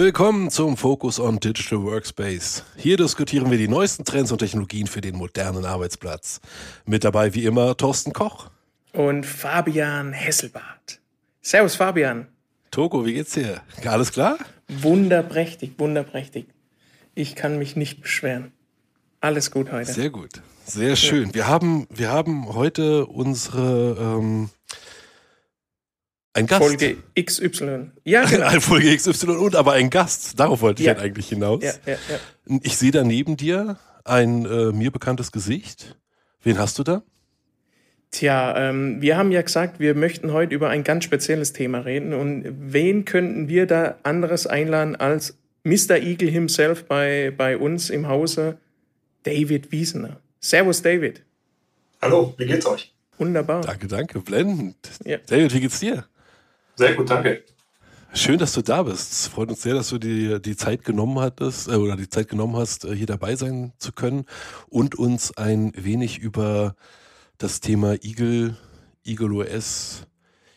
Willkommen zum Focus on Digital Workspace. Hier diskutieren wir die neuesten Trends und Technologien für den modernen Arbeitsplatz. Mit dabei wie immer Thorsten Koch. Und Fabian Hesselbart. Servus Fabian. Togo, wie geht's dir? Alles klar? Wunderprächtig, wunderprächtig. Ich kann mich nicht beschweren. Alles gut heute. Sehr gut. Sehr schön. Wir haben, wir haben heute unsere ähm, ein Gast. Folge XY. Ja, genau. Folge XY und aber ein Gast. Darauf wollte ich ja. halt eigentlich hinaus. Ja, ja, ja. Ich sehe da neben dir ein äh, mir bekanntes Gesicht. Wen hast du da? Tja, ähm, wir haben ja gesagt, wir möchten heute über ein ganz spezielles Thema reden. Und wen könnten wir da anderes einladen als Mr. Eagle himself bei, bei uns im Hause, David Wiesener. Servus, David. Hallo, wie geht's euch? Wunderbar. Danke, danke. Blendend. Ja. David, wie geht's dir? Sehr gut, danke. Schön, dass du da bist. Es freut uns sehr, dass du dir die Zeit genommen hattest äh, oder die Zeit genommen hast, äh, hier dabei sein zu können und uns ein wenig über das Thema Eagle, Eagle OS,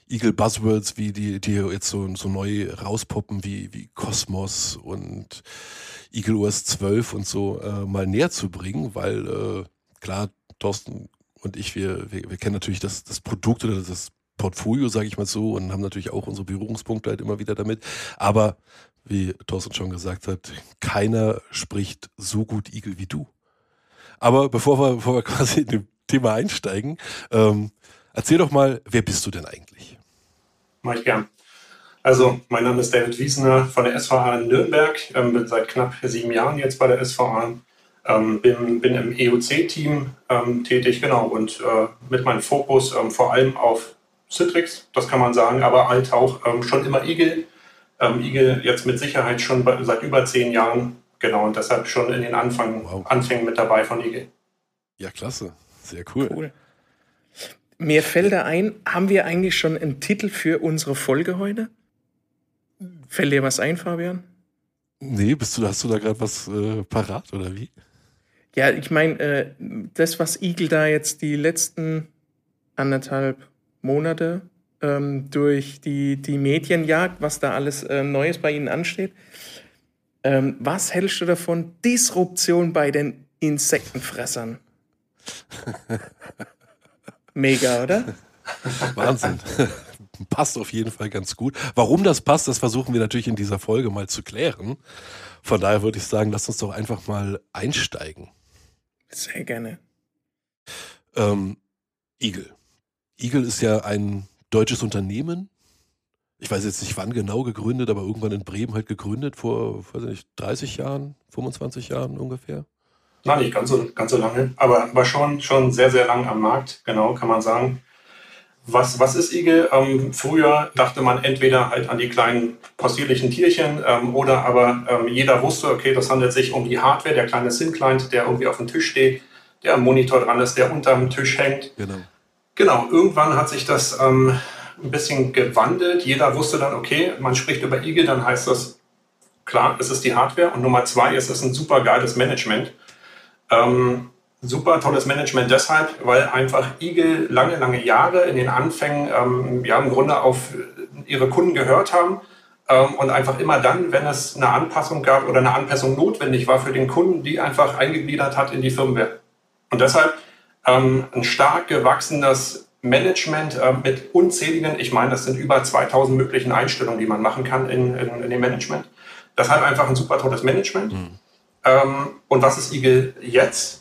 Eagle Buzzwords, wie die, die jetzt so, so neu rauspoppen, wie, wie Cosmos und Eagle OS 12 und so äh, mal näher zu bringen, weil äh, klar, Thorsten und ich, wir, wir, wir kennen natürlich das, das Produkt oder das Portfolio, sage ich mal so, und haben natürlich auch unsere Berührungspunkte halt immer wieder damit. Aber wie Thorsten schon gesagt hat, keiner spricht so gut Igel wie du. Aber bevor wir, bevor wir quasi in dem Thema einsteigen, ähm, erzähl doch mal, wer bist du denn eigentlich? Mach ich gern. Also, mein Name ist David Wiesener von der SVA in Nürnberg, ähm, bin seit knapp sieben Jahren jetzt bei der SVA, ähm, bin, bin im EOC-Team ähm, tätig, genau, und äh, mit meinem Fokus ähm, vor allem auf Citrix, das kann man sagen, aber halt auch ähm, schon immer Igel. Ähm, Igel jetzt mit Sicherheit schon bei, seit über zehn Jahren, genau, und deshalb schon in den Anfang, wow. Anfängen mit dabei von Igel. Ja, klasse. Sehr cool. cool. Mir fällt da ein, haben wir eigentlich schon einen Titel für unsere Folge heute? Fällt dir was ein, Fabian? Nee, bist du, hast du da gerade was äh, parat oder wie? Ja, ich meine, äh, das, was Igel da jetzt die letzten anderthalb Monate ähm, durch die, die Medienjagd, was da alles äh, Neues bei Ihnen ansteht. Ähm, was hältst du davon? Disruption bei den Insektenfressern. Mega, oder? Wahnsinn. passt auf jeden Fall ganz gut. Warum das passt, das versuchen wir natürlich in dieser Folge mal zu klären. Von daher würde ich sagen, lass uns doch einfach mal einsteigen. Sehr gerne. Ähm, Igel. Eagle ist ja ein deutsches Unternehmen. Ich weiß jetzt nicht wann genau gegründet, aber irgendwann in Bremen halt gegründet, vor, weiß nicht, 30 Jahren, 25 Jahren ungefähr. Nein, nicht ganz so, ganz so lange, aber, aber schon, schon sehr, sehr lang am Markt, genau, kann man sagen. Was, was ist Igel? Ähm, früher dachte man entweder halt an die kleinen possierlichen Tierchen ähm, oder aber ähm, jeder wusste, okay, das handelt sich um die Hardware, der kleine SIM-Client, der irgendwie auf dem Tisch steht, der am Monitor dran ist, der unterm Tisch hängt. Genau. Genau, irgendwann hat sich das ähm, ein bisschen gewandelt. Jeder wusste dann, okay, man spricht über Eagle, dann heißt das, klar, es ist die Hardware. Und Nummer zwei ist es ein super geiles Management. Ähm, super tolles Management deshalb, weil einfach Eagle lange, lange Jahre in den Anfängen ähm, ja, im Grunde auf ihre Kunden gehört haben ähm, und einfach immer dann, wenn es eine Anpassung gab oder eine Anpassung notwendig war für den Kunden, die einfach eingegliedert hat in die Firmware. Und deshalb ähm, ein stark gewachsenes Management äh, mit unzähligen, ich meine, das sind über 2000 möglichen Einstellungen, die man machen kann in, in, in dem Management. Das hat einfach ein super tolles Management. Mhm. Ähm, und was ist Eagle jetzt?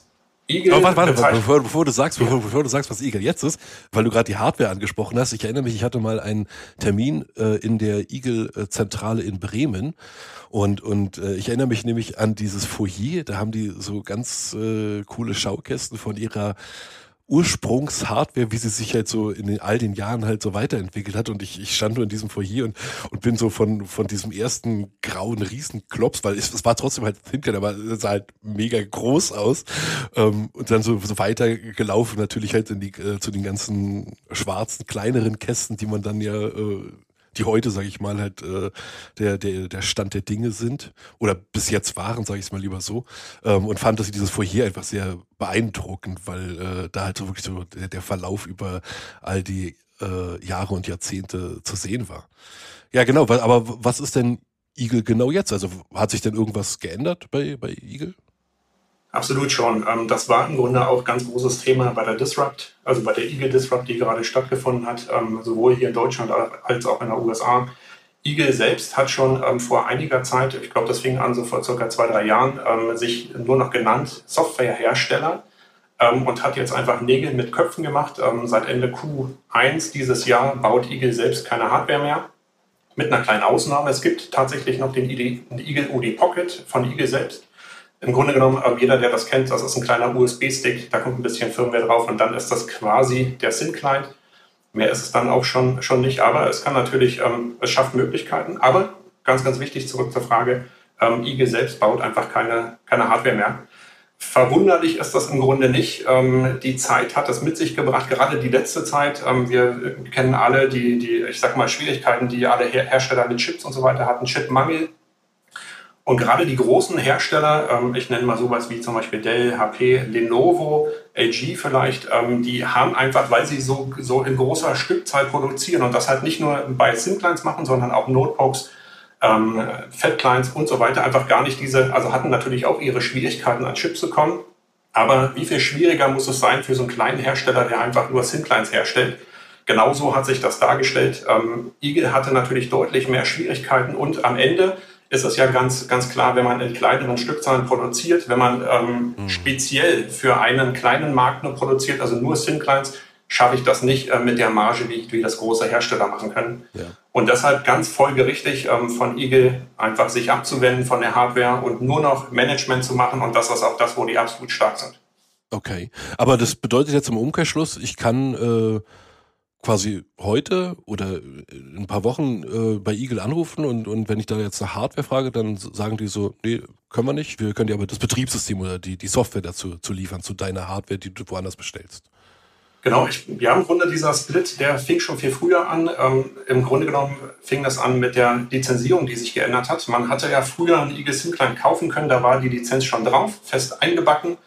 Eagle oh, warte, warte, bevor, bevor, du sagst, bevor, bevor, du sagst, was Eagle jetzt ist, weil du gerade die Hardware angesprochen hast. Ich erinnere mich, ich hatte mal einen Termin äh, in der Eagle-Zentrale in Bremen und, und äh, ich erinnere mich nämlich an dieses Foyer, da haben die so ganz äh, coole Schaukästen von ihrer Ursprungshardware, wie sie sich halt so in den, all den Jahren halt so weiterentwickelt hat. Und ich, ich stand nur in diesem Foyer und, und bin so von, von diesem ersten grauen Riesenklops, weil es, es war trotzdem halt Thinker, aber es sah halt mega groß aus. Ähm, und dann so, so weitergelaufen natürlich halt in die, äh, zu den ganzen schwarzen, kleineren Kästen, die man dann ja äh, die heute, sage ich mal, halt äh, der, der, der Stand der Dinge sind oder bis jetzt waren, sage ich es mal lieber so. Ähm, und fand, dass dieses Vorher einfach sehr beeindruckend, weil äh, da halt so wirklich so der, der Verlauf über all die äh, Jahre und Jahrzehnte zu sehen war. Ja, genau, aber was ist denn Eagle genau jetzt? Also hat sich denn irgendwas geändert bei, bei Eagle? Absolut schon. Ähm, das war im Grunde auch ganz großes Thema bei der Disrupt, also bei der Eagle Disrupt, die gerade stattgefunden hat, ähm, sowohl hier in Deutschland als auch in den USA. Eagle selbst hat schon ähm, vor einiger Zeit, ich glaube, das fing an so vor circa zwei, drei Jahren, sich nur noch genannt Softwarehersteller und hat jetzt einfach Nägel mit Köpfen gemacht. seit Ende Q1 dieses Jahr baut Eagle selbst keine Hardware mehr. Mit einer kleinen Ausnahme. Es gibt tatsächlich noch den Eagle UD Pocket von Eagle selbst im Grunde genommen, jeder, der das kennt, das ist ein kleiner USB-Stick, da kommt ein bisschen Firmware drauf und dann ist das quasi der SIM-Client. Mehr ist es dann auch schon, schon nicht, aber es kann natürlich, ähm, es schafft Möglichkeiten. Aber ganz, ganz wichtig, zurück zur Frage, ähm, IG selbst baut einfach keine, keine Hardware mehr. Verwunderlich ist das im Grunde nicht. Ähm, die Zeit hat das mit sich gebracht, gerade die letzte Zeit. Ähm, wir kennen alle die, die, ich sag mal, Schwierigkeiten, die alle Hersteller mit Chips und so weiter hatten. Chipmangel und gerade die großen Hersteller, ähm, ich nenne mal sowas wie zum Beispiel Dell, HP, Lenovo, LG vielleicht, ähm, die haben einfach, weil sie so, so in großer Stückzahl produzieren und das halt nicht nur bei SIM-Clients machen, sondern auch Notebooks, ähm, Fat-Clients und so weiter, einfach gar nicht diese, also hatten natürlich auch ihre Schwierigkeiten an Chips zu kommen. Aber wie viel schwieriger muss es sein für so einen kleinen Hersteller, der einfach nur SIM-Clients herstellt? Genauso hat sich das dargestellt. Ähm, Eagle hatte natürlich deutlich mehr Schwierigkeiten und am Ende ist es ja ganz, ganz klar, wenn man in kleineren Stückzahlen produziert, wenn man ähm, mhm. speziell für einen kleinen Markt nur produziert, also nur SIM-Clients, schaffe ich das nicht äh, mit der Marge, wie, wie das große Hersteller machen können. Ja. Und deshalb ganz folgerichtig ähm, von Eagle einfach sich abzuwenden von der Hardware und nur noch Management zu machen. Und das ist auch das, wo die absolut stark sind. Okay, aber das bedeutet jetzt im Umkehrschluss, ich kann äh, quasi heute oder in ein paar Wochen äh, bei Eagle anrufen und, und wenn ich da jetzt eine Hardware frage, dann sagen die so, nee, können wir nicht. Wir können dir aber das Betriebssystem oder die, die Software dazu zu liefern, zu deiner Hardware, die du woanders bestellst. Genau, ich, ja, im Grunde dieser Split, der fing schon viel früher an. Ähm, Im Grunde genommen fing das an mit der Lizenzierung, die sich geändert hat. Man hatte ja früher einen Eagle SIM Client kaufen können, da war die Lizenz schon drauf, fest eingebacken.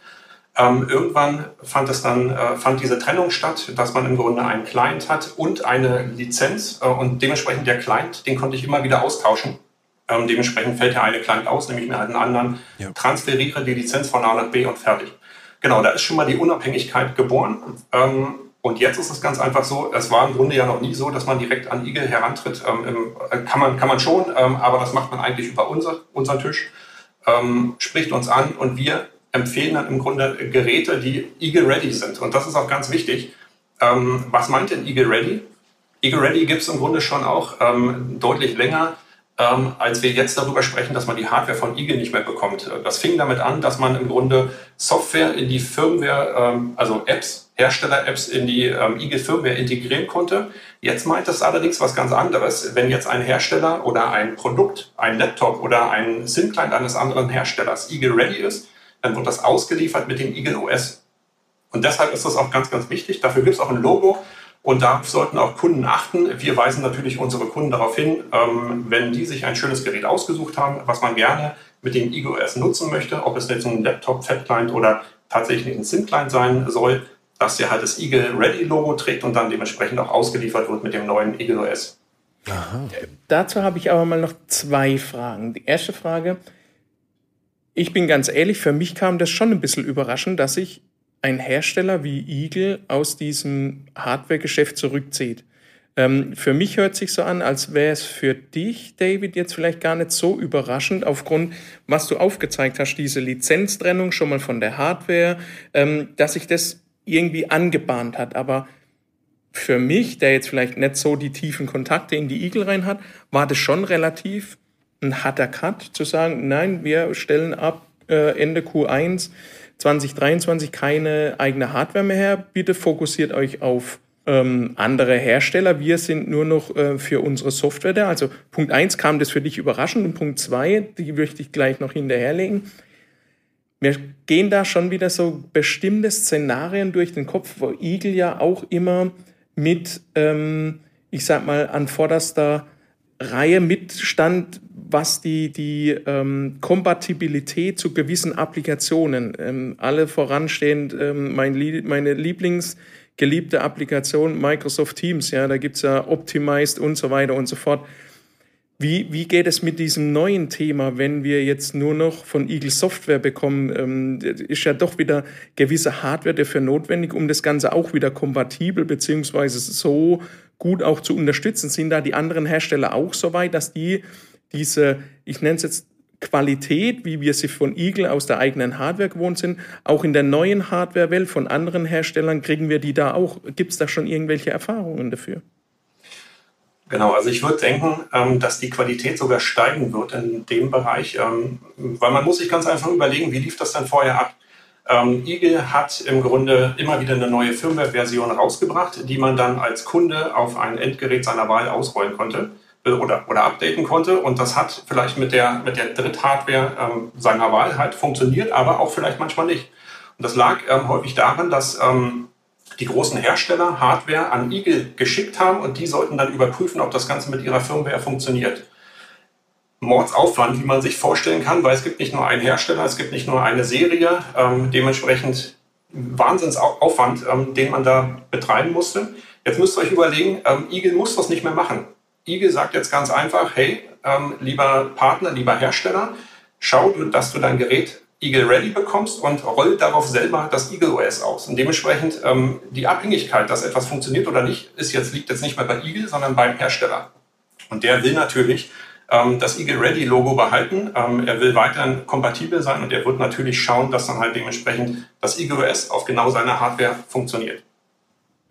Ähm, irgendwann fand es dann äh, fand diese Trennung statt, dass man im Grunde einen Client hat und eine Lizenz äh, und dementsprechend der Client, den konnte ich immer wieder austauschen. Ähm, dementsprechend fällt der eine Client aus, nehme ich mir halt einen anderen, ja. transferiere die Lizenz von A nach B und fertig. Genau, da ist schon mal die Unabhängigkeit geboren. Ähm, und jetzt ist es ganz einfach so, es war im Grunde ja noch nie so, dass man direkt an Igel herantritt. Ähm, im, äh, kann, man, kann man schon, ähm, aber das macht man eigentlich über unser, unseren Tisch, ähm, spricht uns an und wir empfehlen dann im Grunde Geräte, die Eagle Ready sind. Und das ist auch ganz wichtig. Ähm, was meint denn Eagle Ready? Eagle Ready gibt es im Grunde schon auch ähm, deutlich länger, ähm, als wir jetzt darüber sprechen, dass man die Hardware von Eagle nicht mehr bekommt. Das fing damit an, dass man im Grunde Software in die Firmware, ähm, also Apps, Hersteller-Apps in die ähm, Eagle Firmware integrieren konnte. Jetzt meint es allerdings was ganz anderes. Wenn jetzt ein Hersteller oder ein Produkt, ein Laptop oder ein SIM-Client eines anderen Herstellers Eagle Ready ist, dann wird das ausgeliefert mit dem Eagle OS. Und deshalb ist das auch ganz, ganz wichtig. Dafür gibt es auch ein Logo. Und da sollten auch Kunden achten. Wir weisen natürlich unsere Kunden darauf hin, ähm, wenn die sich ein schönes Gerät ausgesucht haben, was man gerne mit dem Eagle OS nutzen möchte, ob es jetzt ein Laptop, Fat Client oder tatsächlich ein SIM Client sein soll, dass der halt das Eagle Ready Logo trägt und dann dementsprechend auch ausgeliefert wird mit dem neuen Eagle OS. Aha. Dazu habe ich aber mal noch zwei Fragen. Die erste Frage, ich bin ganz ehrlich, für mich kam das schon ein bisschen überraschend, dass sich ein Hersteller wie Eagle aus diesem Hardware-Geschäft zurückzieht. Ähm, für mich hört sich so an, als wäre es für dich, David, jetzt vielleicht gar nicht so überraschend, aufgrund, was du aufgezeigt hast, diese Lizenztrennung schon mal von der Hardware, ähm, dass sich das irgendwie angebahnt hat. Aber für mich, der jetzt vielleicht nicht so die tiefen Kontakte in die Eagle rein hat, war das schon relativ ein harter Cut, zu sagen, nein, wir stellen ab äh, Ende Q1 2023 keine eigene Hardware mehr her. Bitte fokussiert euch auf ähm, andere Hersteller. Wir sind nur noch äh, für unsere Software da. Also Punkt 1 kam das für dich überraschend und Punkt 2, die möchte ich gleich noch hinterherlegen. Wir gehen da schon wieder so bestimmte Szenarien durch den Kopf, wo Eagle ja auch immer mit, ähm, ich sag mal, an vorderster Reihe mitstand, was die, die ähm, Kompatibilität zu gewissen Applikationen, ähm, alle voranstehend ähm, mein, meine Lieblingsgeliebte Applikation Microsoft Teams, ja, da gibt's ja Optimized und so weiter und so fort. Wie, wie geht es mit diesem neuen Thema, wenn wir jetzt nur noch von Eagle Software bekommen? Ähm, ist ja doch wieder gewisse Hardware dafür notwendig, um das Ganze auch wieder kompatibel beziehungsweise so gut auch zu unterstützen. Sind da die anderen Hersteller auch so weit, dass die diese, ich nenne es jetzt Qualität, wie wir sie von Eagle aus der eigenen Hardware gewohnt sind, auch in der neuen Hardware-Welt von anderen Herstellern, kriegen wir die da auch? Gibt es da schon irgendwelche Erfahrungen dafür? Genau, also ich würde denken, ähm, dass die Qualität sogar steigen wird in dem Bereich, ähm, weil man muss sich ganz einfach überlegen, wie lief das denn vorher ab? Ähm, Eagle hat im Grunde immer wieder eine neue Firmware-Version rausgebracht, die man dann als Kunde auf ein Endgerät seiner Wahl ausrollen konnte oder, oder updaten konnte. Und das hat vielleicht mit der, mit der Dritthardware ähm, seiner Wahl halt funktioniert, aber auch vielleicht manchmal nicht. Und das lag ähm, häufig daran, dass ähm, die großen Hersteller Hardware an Eagle geschickt haben und die sollten dann überprüfen, ob das Ganze mit ihrer Firmware funktioniert. Mordsaufwand, wie man sich vorstellen kann, weil es gibt nicht nur einen Hersteller, es gibt nicht nur eine Serie, ähm, dementsprechend Wahnsinnsaufwand, ähm, den man da betreiben musste. Jetzt müsst ihr euch überlegen, ähm, Eagle muss das nicht mehr machen. Eagle sagt jetzt ganz einfach, hey, ähm, lieber Partner, lieber Hersteller, schau, dass du dein Gerät Eagle Ready bekommst und rollt darauf selber das Eagle OS aus. Und dementsprechend ähm, die Abhängigkeit, dass etwas funktioniert oder nicht, ist jetzt, liegt jetzt nicht mehr bei Eagle, sondern beim Hersteller. Und der will natürlich ähm, das Eagle Ready Logo behalten. Ähm, er will weiterhin kompatibel sein und er wird natürlich schauen, dass dann halt dementsprechend das Eagle OS auf genau seiner Hardware funktioniert.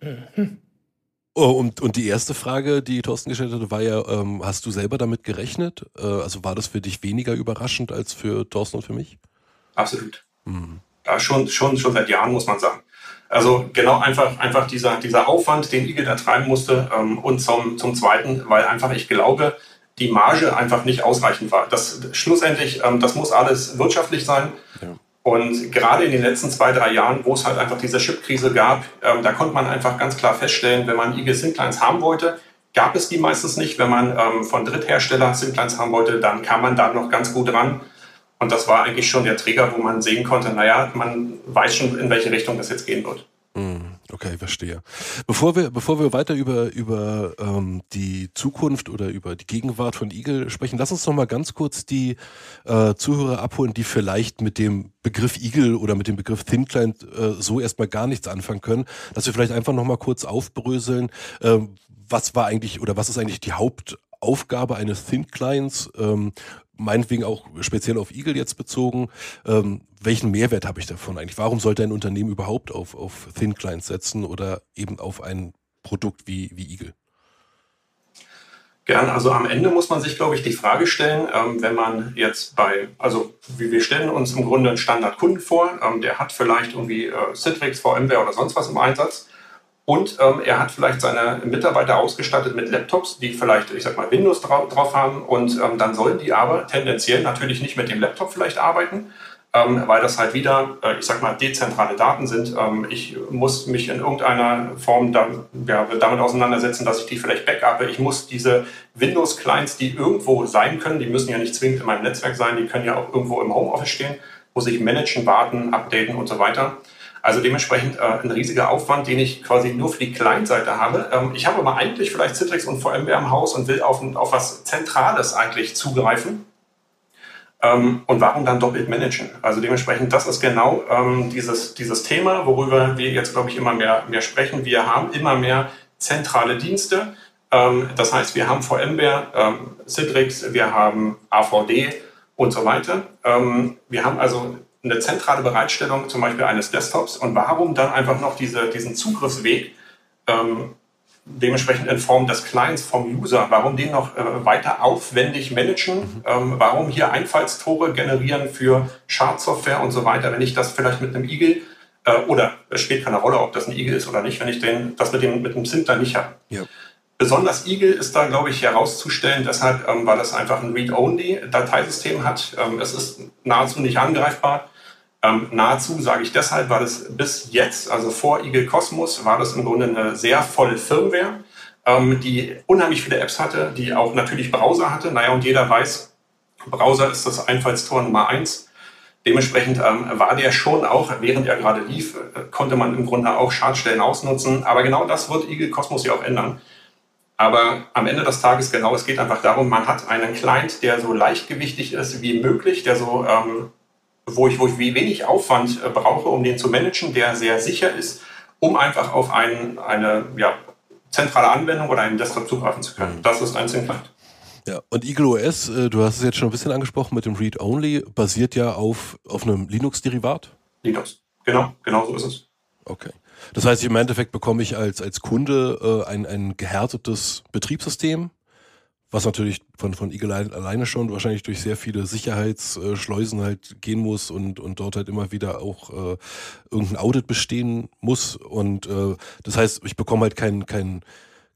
Mhm. Oh, und, und die erste Frage, die Thorsten gestellt hatte, war ja, ähm, hast du selber damit gerechnet? Äh, also war das für dich weniger überraschend als für Thorsten und für mich? Absolut. Mhm. Ja, schon, schon, schon seit Jahren, muss man sagen. Also genau einfach, einfach dieser, dieser Aufwand, den Igel da treiben musste. Ähm, und zum, zum Zweiten, weil einfach ich glaube, die Marge einfach nicht ausreichend war. Das schlussendlich, ähm, das muss alles wirtschaftlich sein. Ja. Und gerade in den letzten zwei, drei Jahren, wo es halt einfach diese Chip-Krise gab, ähm, da konnte man einfach ganz klar feststellen, wenn man IG Synklines haben wollte, gab es die meistens nicht. Wenn man ähm, von Dritthersteller Synklines haben wollte, dann kam man da noch ganz gut ran. Und das war eigentlich schon der Trigger, wo man sehen konnte, naja, man weiß schon, in welche Richtung das jetzt gehen wird. Okay, verstehe. Bevor wir, bevor wir weiter über, über ähm, die Zukunft oder über die Gegenwart von Eagle sprechen, lass uns noch mal ganz kurz die äh, Zuhörer abholen, die vielleicht mit dem Begriff Eagle oder mit dem Begriff Thin Client äh, so erstmal gar nichts anfangen können, dass wir vielleicht einfach noch mal kurz aufbröseln, äh, was war eigentlich oder was ist eigentlich die Hauptaufgabe eines Thin Clients ähm, meinetwegen auch speziell auf Eagle jetzt bezogen, ähm, welchen Mehrwert habe ich davon eigentlich? Warum sollte ein Unternehmen überhaupt auf, auf Thin Clients setzen oder eben auf ein Produkt wie, wie Eagle? Gern. Also am Ende muss man sich, glaube ich, die Frage stellen, ähm, wenn man jetzt bei, also wir stellen uns im Grunde einen Standardkunden vor, ähm, der hat vielleicht irgendwie äh, Citrix, VMware oder sonst was im Einsatz und ähm, er hat vielleicht seine Mitarbeiter ausgestattet mit Laptops, die vielleicht, ich sag mal, Windows drauf, drauf haben. Und ähm, dann sollen die aber tendenziell natürlich nicht mit dem Laptop vielleicht arbeiten, ähm, weil das halt wieder, äh, ich sag mal, dezentrale Daten sind. Ähm, ich muss mich in irgendeiner Form da, ja, damit auseinandersetzen, dass ich die vielleicht backuppe. Ich muss diese Windows-Clients, die irgendwo sein können, die müssen ja nicht zwingend in meinem Netzwerk sein, die können ja auch irgendwo im Homeoffice stehen, muss ich managen, warten, updaten und so weiter. Also dementsprechend äh, ein riesiger Aufwand, den ich quasi nur für die Client-Seite habe. Ähm, ich habe aber eigentlich vielleicht Citrix und VMware im Haus und will auf, auf was Zentrales eigentlich zugreifen. Ähm, und warum dann doppelt managen? Also dementsprechend, das ist genau ähm, dieses, dieses Thema, worüber wir jetzt, glaube ich, immer mehr, mehr sprechen. Wir haben immer mehr zentrale Dienste. Ähm, das heißt, wir haben VMware, ähm, Citrix, wir haben AVD und so weiter. Ähm, wir haben also eine zentrale Bereitstellung zum Beispiel eines Desktops und warum dann einfach noch diese, diesen Zugriffsweg ähm, dementsprechend in Form des Clients vom User, warum den noch äh, weiter aufwendig managen, mhm. ähm, warum hier Einfallstore generieren für Schadsoftware und so weiter, wenn ich das vielleicht mit einem Eagle äh, oder es spielt keine Rolle, ob das ein Eagle ist oder nicht, wenn ich den, das mit dem, mit dem Sync nicht habe. Ja. Besonders Eagle ist da, glaube ich, herauszustellen, deshalb, ähm, weil es einfach ein Read-Only-Dateisystem hat. Ähm, es ist nahezu nicht angreifbar. Ähm, nahezu sage ich deshalb, weil es bis jetzt, also vor Eagle Cosmos, war das im Grunde eine sehr volle Firmware, ähm, die unheimlich viele Apps hatte, die auch natürlich Browser hatte. Naja, und jeder weiß, Browser ist das Einfallstor Nummer eins. Dementsprechend ähm, war der schon auch, während er gerade lief, äh, konnte man im Grunde auch Schadstellen ausnutzen. Aber genau das wird Eagle Cosmos ja auch ändern. Aber am Ende des Tages genau, es geht einfach darum, man hat einen Client, der so leichtgewichtig ist wie möglich, der so, ähm, wo ich, wo ich wie wenig Aufwand äh, brauche, um den zu managen, der sehr sicher ist, um einfach auf ein, eine ja, zentrale Anwendung oder einen Desktop zugreifen zu können. Das ist ein Client. Ja, und Eagle OS, äh, du hast es jetzt schon ein bisschen angesprochen mit dem Read-Only, basiert ja auf, auf einem Linux-Derivat. Linux, genau, genau so ist es. Okay. Das heißt, im Endeffekt bekomme ich als, als Kunde äh, ein, ein gehärtetes Betriebssystem, was natürlich von, von Eagle alleine schon wahrscheinlich durch sehr viele Sicherheitsschleusen halt gehen muss und, und dort halt immer wieder auch äh, irgendein Audit bestehen muss. Und äh, das heißt, ich bekomme halt kein, kein,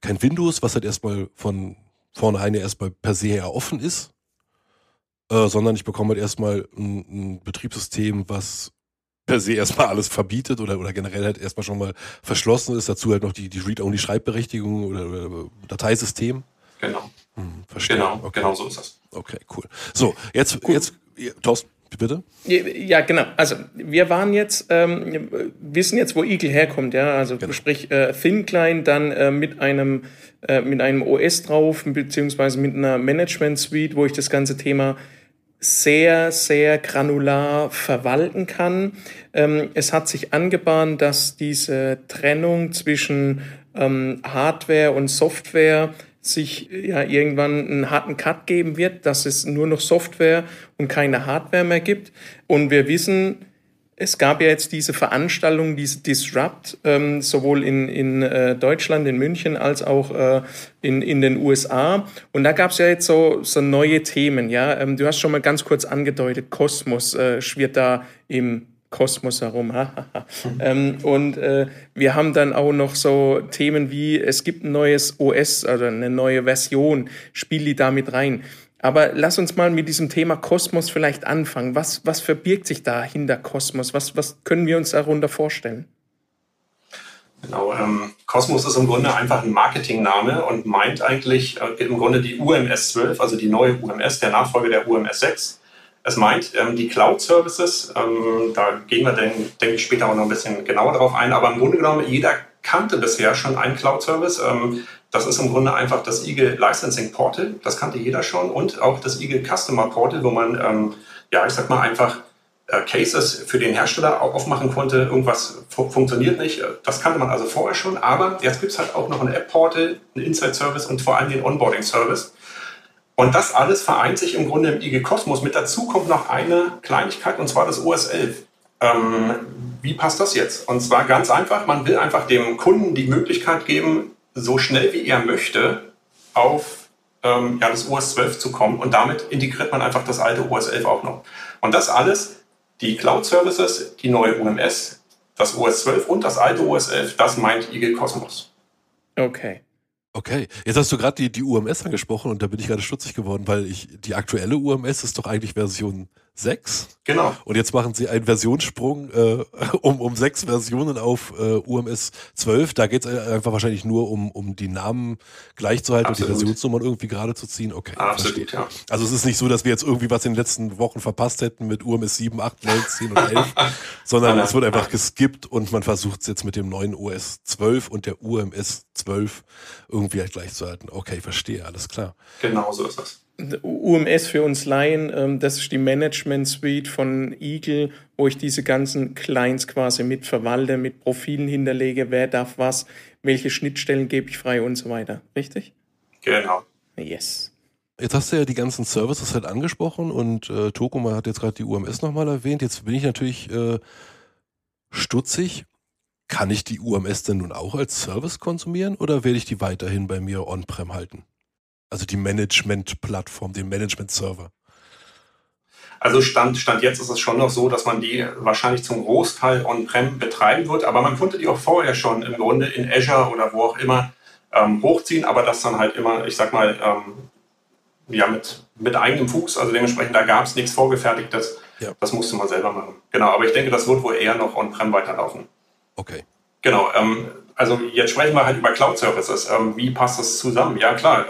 kein Windows, was halt erstmal von vornherein erstmal per se her offen ist, äh, sondern ich bekomme halt erstmal ein, ein Betriebssystem, was per se erstmal alles verbietet oder, oder generell halt erstmal schon mal verschlossen ist. Dazu halt noch die, die Read-Only-Schreibberechtigung oder, oder, Dateisystem. Genau. Hm, verstehe. Genau, okay. genau so ist das. Okay, cool. So, jetzt, cool. jetzt, Thorsten, bitte? Ja, genau. Also wir waren jetzt, ähm, wissen jetzt, wo Eagle herkommt, ja. Also genau. sprich äh, Thin Client dann äh, mit einem äh, mit einem OS drauf, beziehungsweise mit einer Management Suite, wo ich das ganze Thema sehr, sehr granular verwalten kann. Ähm, es hat sich angebahnt, dass diese Trennung zwischen ähm, Hardware und Software sich ja irgendwann einen harten Cut geben wird, dass es nur noch Software und keine Hardware mehr gibt. Und wir wissen, es gab ja jetzt diese Veranstaltung, diese Disrupt, ähm, sowohl in, in äh, Deutschland, in München, als auch äh, in, in den USA. Und da gab es ja jetzt so, so neue Themen. Ja, ähm, Du hast schon mal ganz kurz angedeutet, Kosmos äh, schwirrt da im Kosmos herum. ähm, und äh, wir haben dann auch noch so Themen wie, es gibt ein neues OS, also eine neue Version, spiel die da mit rein. Aber lass uns mal mit diesem Thema Kosmos vielleicht anfangen. Was, was verbirgt sich da hinter Kosmos? Was, was können wir uns darunter vorstellen? Genau, ähm, Cosmos ist im Grunde einfach ein Marketingname und meint eigentlich äh, im Grunde die UMS 12, also die neue UMS, der Nachfolger der UMS 6. Es meint ähm, die Cloud-Services, ähm, da gehen wir, denke denk ich, später auch noch ein bisschen genauer drauf ein, aber im Grunde genommen, jeder kannte bisher schon einen Cloud-Service. Ähm, das ist im Grunde einfach das Eagle Licensing Portal. Das kannte jeder schon. Und auch das Eagle Customer Portal, wo man, ja, ich sag mal einfach äh, Cases für den Hersteller aufmachen konnte. Irgendwas fu funktioniert nicht. Das kannte man also vorher schon. Aber jetzt gibt es halt auch noch ein App-Portal, einen Inside-Service und vor allem den Onboarding-Service. Und das alles vereint sich im Grunde im IG Cosmos. Mit dazu kommt noch eine Kleinigkeit und zwar das OS 11. Ähm, wie passt das jetzt? Und zwar ganz einfach, man will einfach dem Kunden die Möglichkeit geben, so schnell wie er möchte auf ähm, ja, das OS 12 zu kommen und damit integriert man einfach das alte OS 11 auch noch. Und das alles, die Cloud Services, die neue UMS, das OS 12 und das alte OS 11, das meint Eagle Cosmos. Okay. Okay, jetzt hast du gerade die, die UMS angesprochen und da bin ich gerade stutzig geworden, weil ich die aktuelle UMS ist doch eigentlich Version 6. Genau. Und jetzt machen sie einen Versionssprung äh, um, um sechs Versionen auf äh, UMS 12. Da geht es einfach wahrscheinlich nur um, um die Namen gleichzuhalten Absolut. und die Versionsnummern irgendwie gerade zu ziehen. Okay. Absolut, ja. Also es ist nicht so, dass wir jetzt irgendwie was in den letzten Wochen verpasst hätten mit UMS 7, 8, 9, 10 und 11, sondern es wird einfach geskippt und man versucht es jetzt mit dem neuen OS 12 und der UMS 12 irgendwie halt gleichzuhalten. Okay, verstehe, alles klar. Genau so ist das. UMS für uns Laien, ähm, das ist die Management Suite von Eagle, wo ich diese ganzen Clients quasi mit verwalte, mit Profilen hinterlege, wer darf was, welche Schnittstellen gebe ich frei und so weiter. Richtig? Genau. Yes. Jetzt hast du ja die ganzen Services halt angesprochen und äh, Tokuma hat jetzt gerade die UMS nochmal erwähnt. Jetzt bin ich natürlich äh, stutzig. Kann ich die UMS denn nun auch als Service konsumieren oder werde ich die weiterhin bei mir on-prem halten? Also die Management-Plattform, den Management-Server. Also Stand, Stand jetzt ist es schon noch so, dass man die wahrscheinlich zum Großteil on-prem betreiben wird, aber man konnte die auch vorher schon im Grunde in Azure oder wo auch immer ähm, hochziehen, aber das dann halt immer, ich sag mal, ähm, ja, mit, mit eigenem Fuß, also dementsprechend, da gab es nichts Vorgefertigtes. Ja. Das musste man selber machen. Genau, aber ich denke, das wird wohl eher noch on-prem weiterlaufen. Okay. Genau, ähm, also jetzt sprechen wir halt über Cloud-Services. Ähm, wie passt das zusammen? Ja, klar.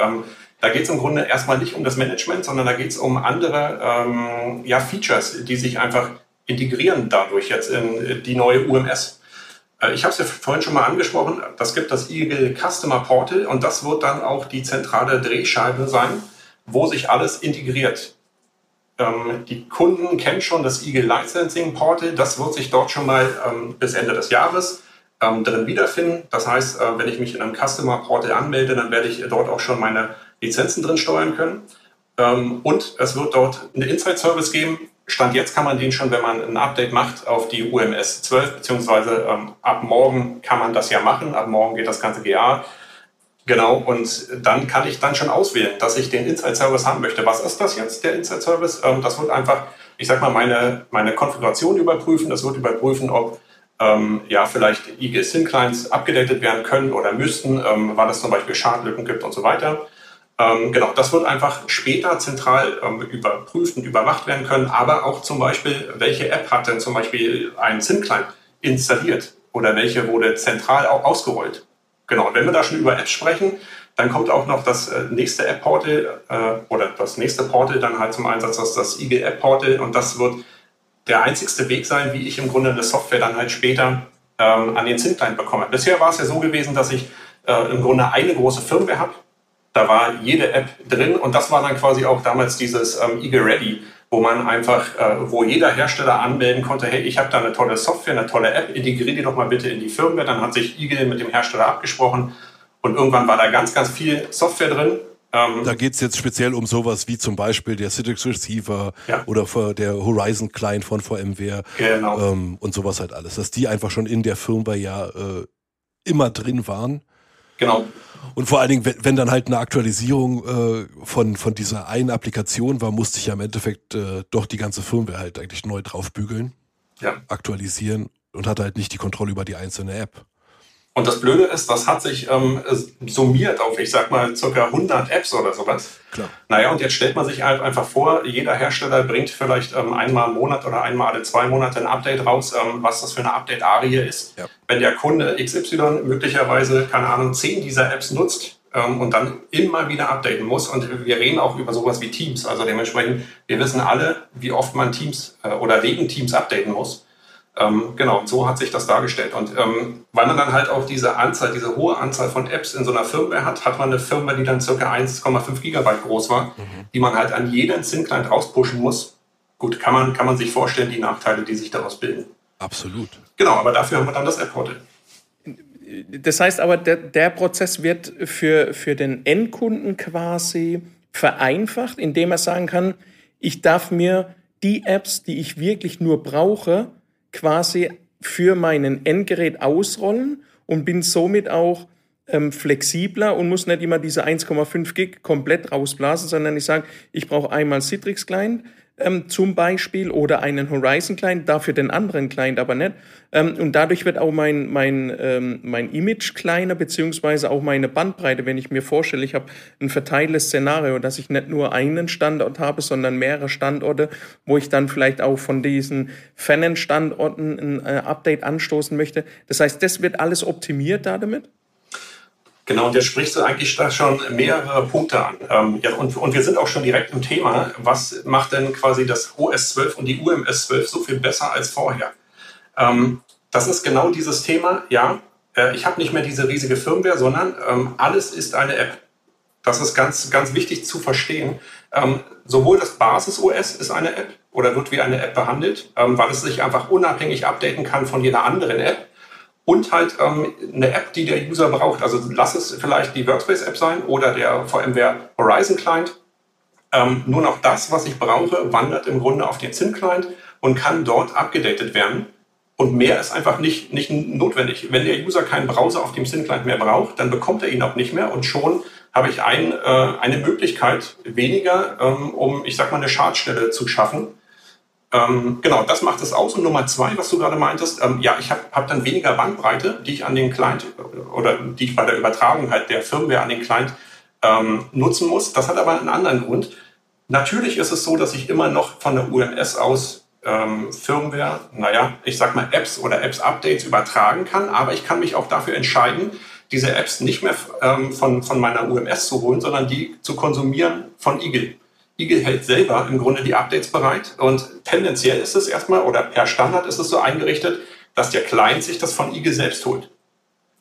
Da geht es im Grunde erstmal nicht um das Management, sondern da geht es um andere ähm, ja, Features, die sich einfach integrieren dadurch jetzt in die neue UMS. Äh, ich habe es ja vorhin schon mal angesprochen, das gibt das Eagle Customer Portal und das wird dann auch die zentrale Drehscheibe sein, wo sich alles integriert. Ähm, die Kunden kennen schon das Eagle Licensing Portal, das wird sich dort schon mal ähm, bis Ende des Jahres ähm, drin wiederfinden. Das heißt, äh, wenn ich mich in einem Customer Portal anmelde, dann werde ich dort auch schon meine Lizenzen drin steuern können. Ähm, und es wird dort einen Inside Service geben, Stand jetzt kann man den schon, wenn man ein Update macht auf die UMS 12, beziehungsweise ähm, ab morgen kann man das ja machen. Ab morgen geht das ganze GA. Genau, und dann kann ich dann schon auswählen, dass ich den Inside Service haben möchte. Was ist das jetzt, der Inside Service? Ähm, das wird einfach, ich sag mal, meine, meine Konfiguration überprüfen. Das wird überprüfen, ob ähm, ja, vielleicht IG SYN Clients abgedatet werden können oder müssten, ähm, weil es zum Beispiel Schadlücken gibt und so weiter. Ähm, genau, das wird einfach später zentral ähm, überprüft und überwacht werden können, aber auch zum Beispiel, welche App hat denn zum Beispiel einen SIM-Client installiert oder welche wurde zentral auch ausgerollt. Genau, und wenn wir da schon über Apps sprechen, dann kommt auch noch das äh, nächste App-Portal äh, oder das nächste Portal dann halt zum Einsatz, das das IG App-Portal und das wird der einzigste Weg sein, wie ich im Grunde eine Software dann halt später ähm, an den SIM-Client bekomme. Bisher war es ja so gewesen, dass ich äh, im Grunde eine große Firmware habe, da war jede App drin und das war dann quasi auch damals dieses ähm, Eagle Ready, wo man einfach, äh, wo jeder Hersteller anmelden konnte, hey, ich habe da eine tolle Software, eine tolle App, integriere die doch mal bitte in die Firmware. Dann hat sich Eagle mit dem Hersteller abgesprochen und irgendwann war da ganz, ganz viel Software drin. Ähm, da geht es jetzt speziell um sowas wie zum Beispiel der Citrix Receiver ja. oder der Horizon Client von VMware genau. ähm, und sowas halt alles, dass die einfach schon in der Firmware ja äh, immer drin waren. Genau. Und vor allen Dingen, wenn, wenn dann halt eine Aktualisierung äh, von, von dieser einen Applikation war, musste ich ja im Endeffekt äh, doch die ganze Firmware halt eigentlich neu draufbügeln, ja. aktualisieren und hatte halt nicht die Kontrolle über die einzelne App. Und das Blöde ist, das hat sich ähm, summiert auf, ich sag mal, circa 100 Apps oder sowas. Klar. Naja, und jetzt stellt man sich halt einfach vor, jeder Hersteller bringt vielleicht ähm, einmal im Monat oder einmal alle zwei Monate ein Update raus, ähm, was das für eine Update-Arie ist. Ja. Wenn der Kunde XY möglicherweise, keine Ahnung, zehn dieser Apps nutzt, ähm, und dann immer wieder updaten muss. Und wir reden auch über sowas wie Teams. Also dementsprechend, wir wissen alle, wie oft man Teams äh, oder wegen Teams updaten muss. Ähm, genau, so hat sich das dargestellt. Und ähm, weil man dann halt auch diese Anzahl, diese hohe Anzahl von Apps in so einer Firmware hat, hat man eine Firmware, die dann circa 1,5 Gigabyte groß war, mhm. die man halt an jeden SIM-Client rauspushen muss. Gut, kann man, kann man sich vorstellen, die Nachteile, die sich daraus bilden. Absolut. Genau, aber dafür haben wir dann das App-Portal. Das heißt aber, der, der Prozess wird für, für den Endkunden quasi vereinfacht, indem er sagen kann, ich darf mir die Apps, die ich wirklich nur brauche, quasi für meinen Endgerät ausrollen und bin somit auch ähm, flexibler und muss nicht immer diese 1,5 Gig komplett rausblasen, sondern ich sage, ich brauche einmal Citrix Client, ähm, zum Beispiel oder einen Horizon Client, dafür den anderen Client aber nicht. Ähm, und dadurch wird auch mein, mein, ähm, mein Image kleiner, beziehungsweise auch meine Bandbreite, wenn ich mir vorstelle, ich habe ein verteiltes Szenario, dass ich nicht nur einen Standort habe, sondern mehrere Standorte, wo ich dann vielleicht auch von diesen Fanen-Standorten ein äh, Update anstoßen möchte. Das heißt, das wird alles optimiert da damit? Genau, und jetzt sprichst du eigentlich schon mehrere Punkte an. Ähm, ja, und, und wir sind auch schon direkt im Thema. Was macht denn quasi das OS 12 und die UMS 12 so viel besser als vorher? Ähm, das ist genau dieses Thema. Ja, äh, ich habe nicht mehr diese riesige Firmware, sondern ähm, alles ist eine App. Das ist ganz, ganz wichtig zu verstehen. Ähm, sowohl das Basis-OS ist eine App oder wird wie eine App behandelt, ähm, weil es sich einfach unabhängig updaten kann von jeder anderen App und halt ähm, eine App, die der User braucht. Also lass es vielleicht die Workspace-App sein oder der VMware Horizon Client. Ähm, nur noch das, was ich brauche, wandert im Grunde auf den SIM-Client und kann dort abgedatet werden. Und mehr ist einfach nicht, nicht notwendig. Wenn der User keinen Browser auf dem SIM-Client mehr braucht, dann bekommt er ihn auch nicht mehr und schon habe ich ein, äh, eine Möglichkeit weniger, ähm, um, ich sag mal, eine Schadstelle zu schaffen ähm, genau, das macht es aus. Und Nummer zwei, was du gerade meintest, ähm, ja, ich habe hab dann weniger Bandbreite, die ich an den Client oder die ich bei der Übertragung halt der Firmware an den Client ähm, nutzen muss. Das hat aber einen anderen Grund. Natürlich ist es so, dass ich immer noch von der UMS aus ähm, Firmware, naja, ich sag mal Apps oder Apps-Updates übertragen kann, aber ich kann mich auch dafür entscheiden, diese Apps nicht mehr ähm, von, von meiner UMS zu holen, sondern die zu konsumieren von Eagle. Eagle hält selber im Grunde die Updates bereit und tendenziell ist es erstmal oder per Standard ist es so eingerichtet, dass der Client sich das von Eagle selbst holt.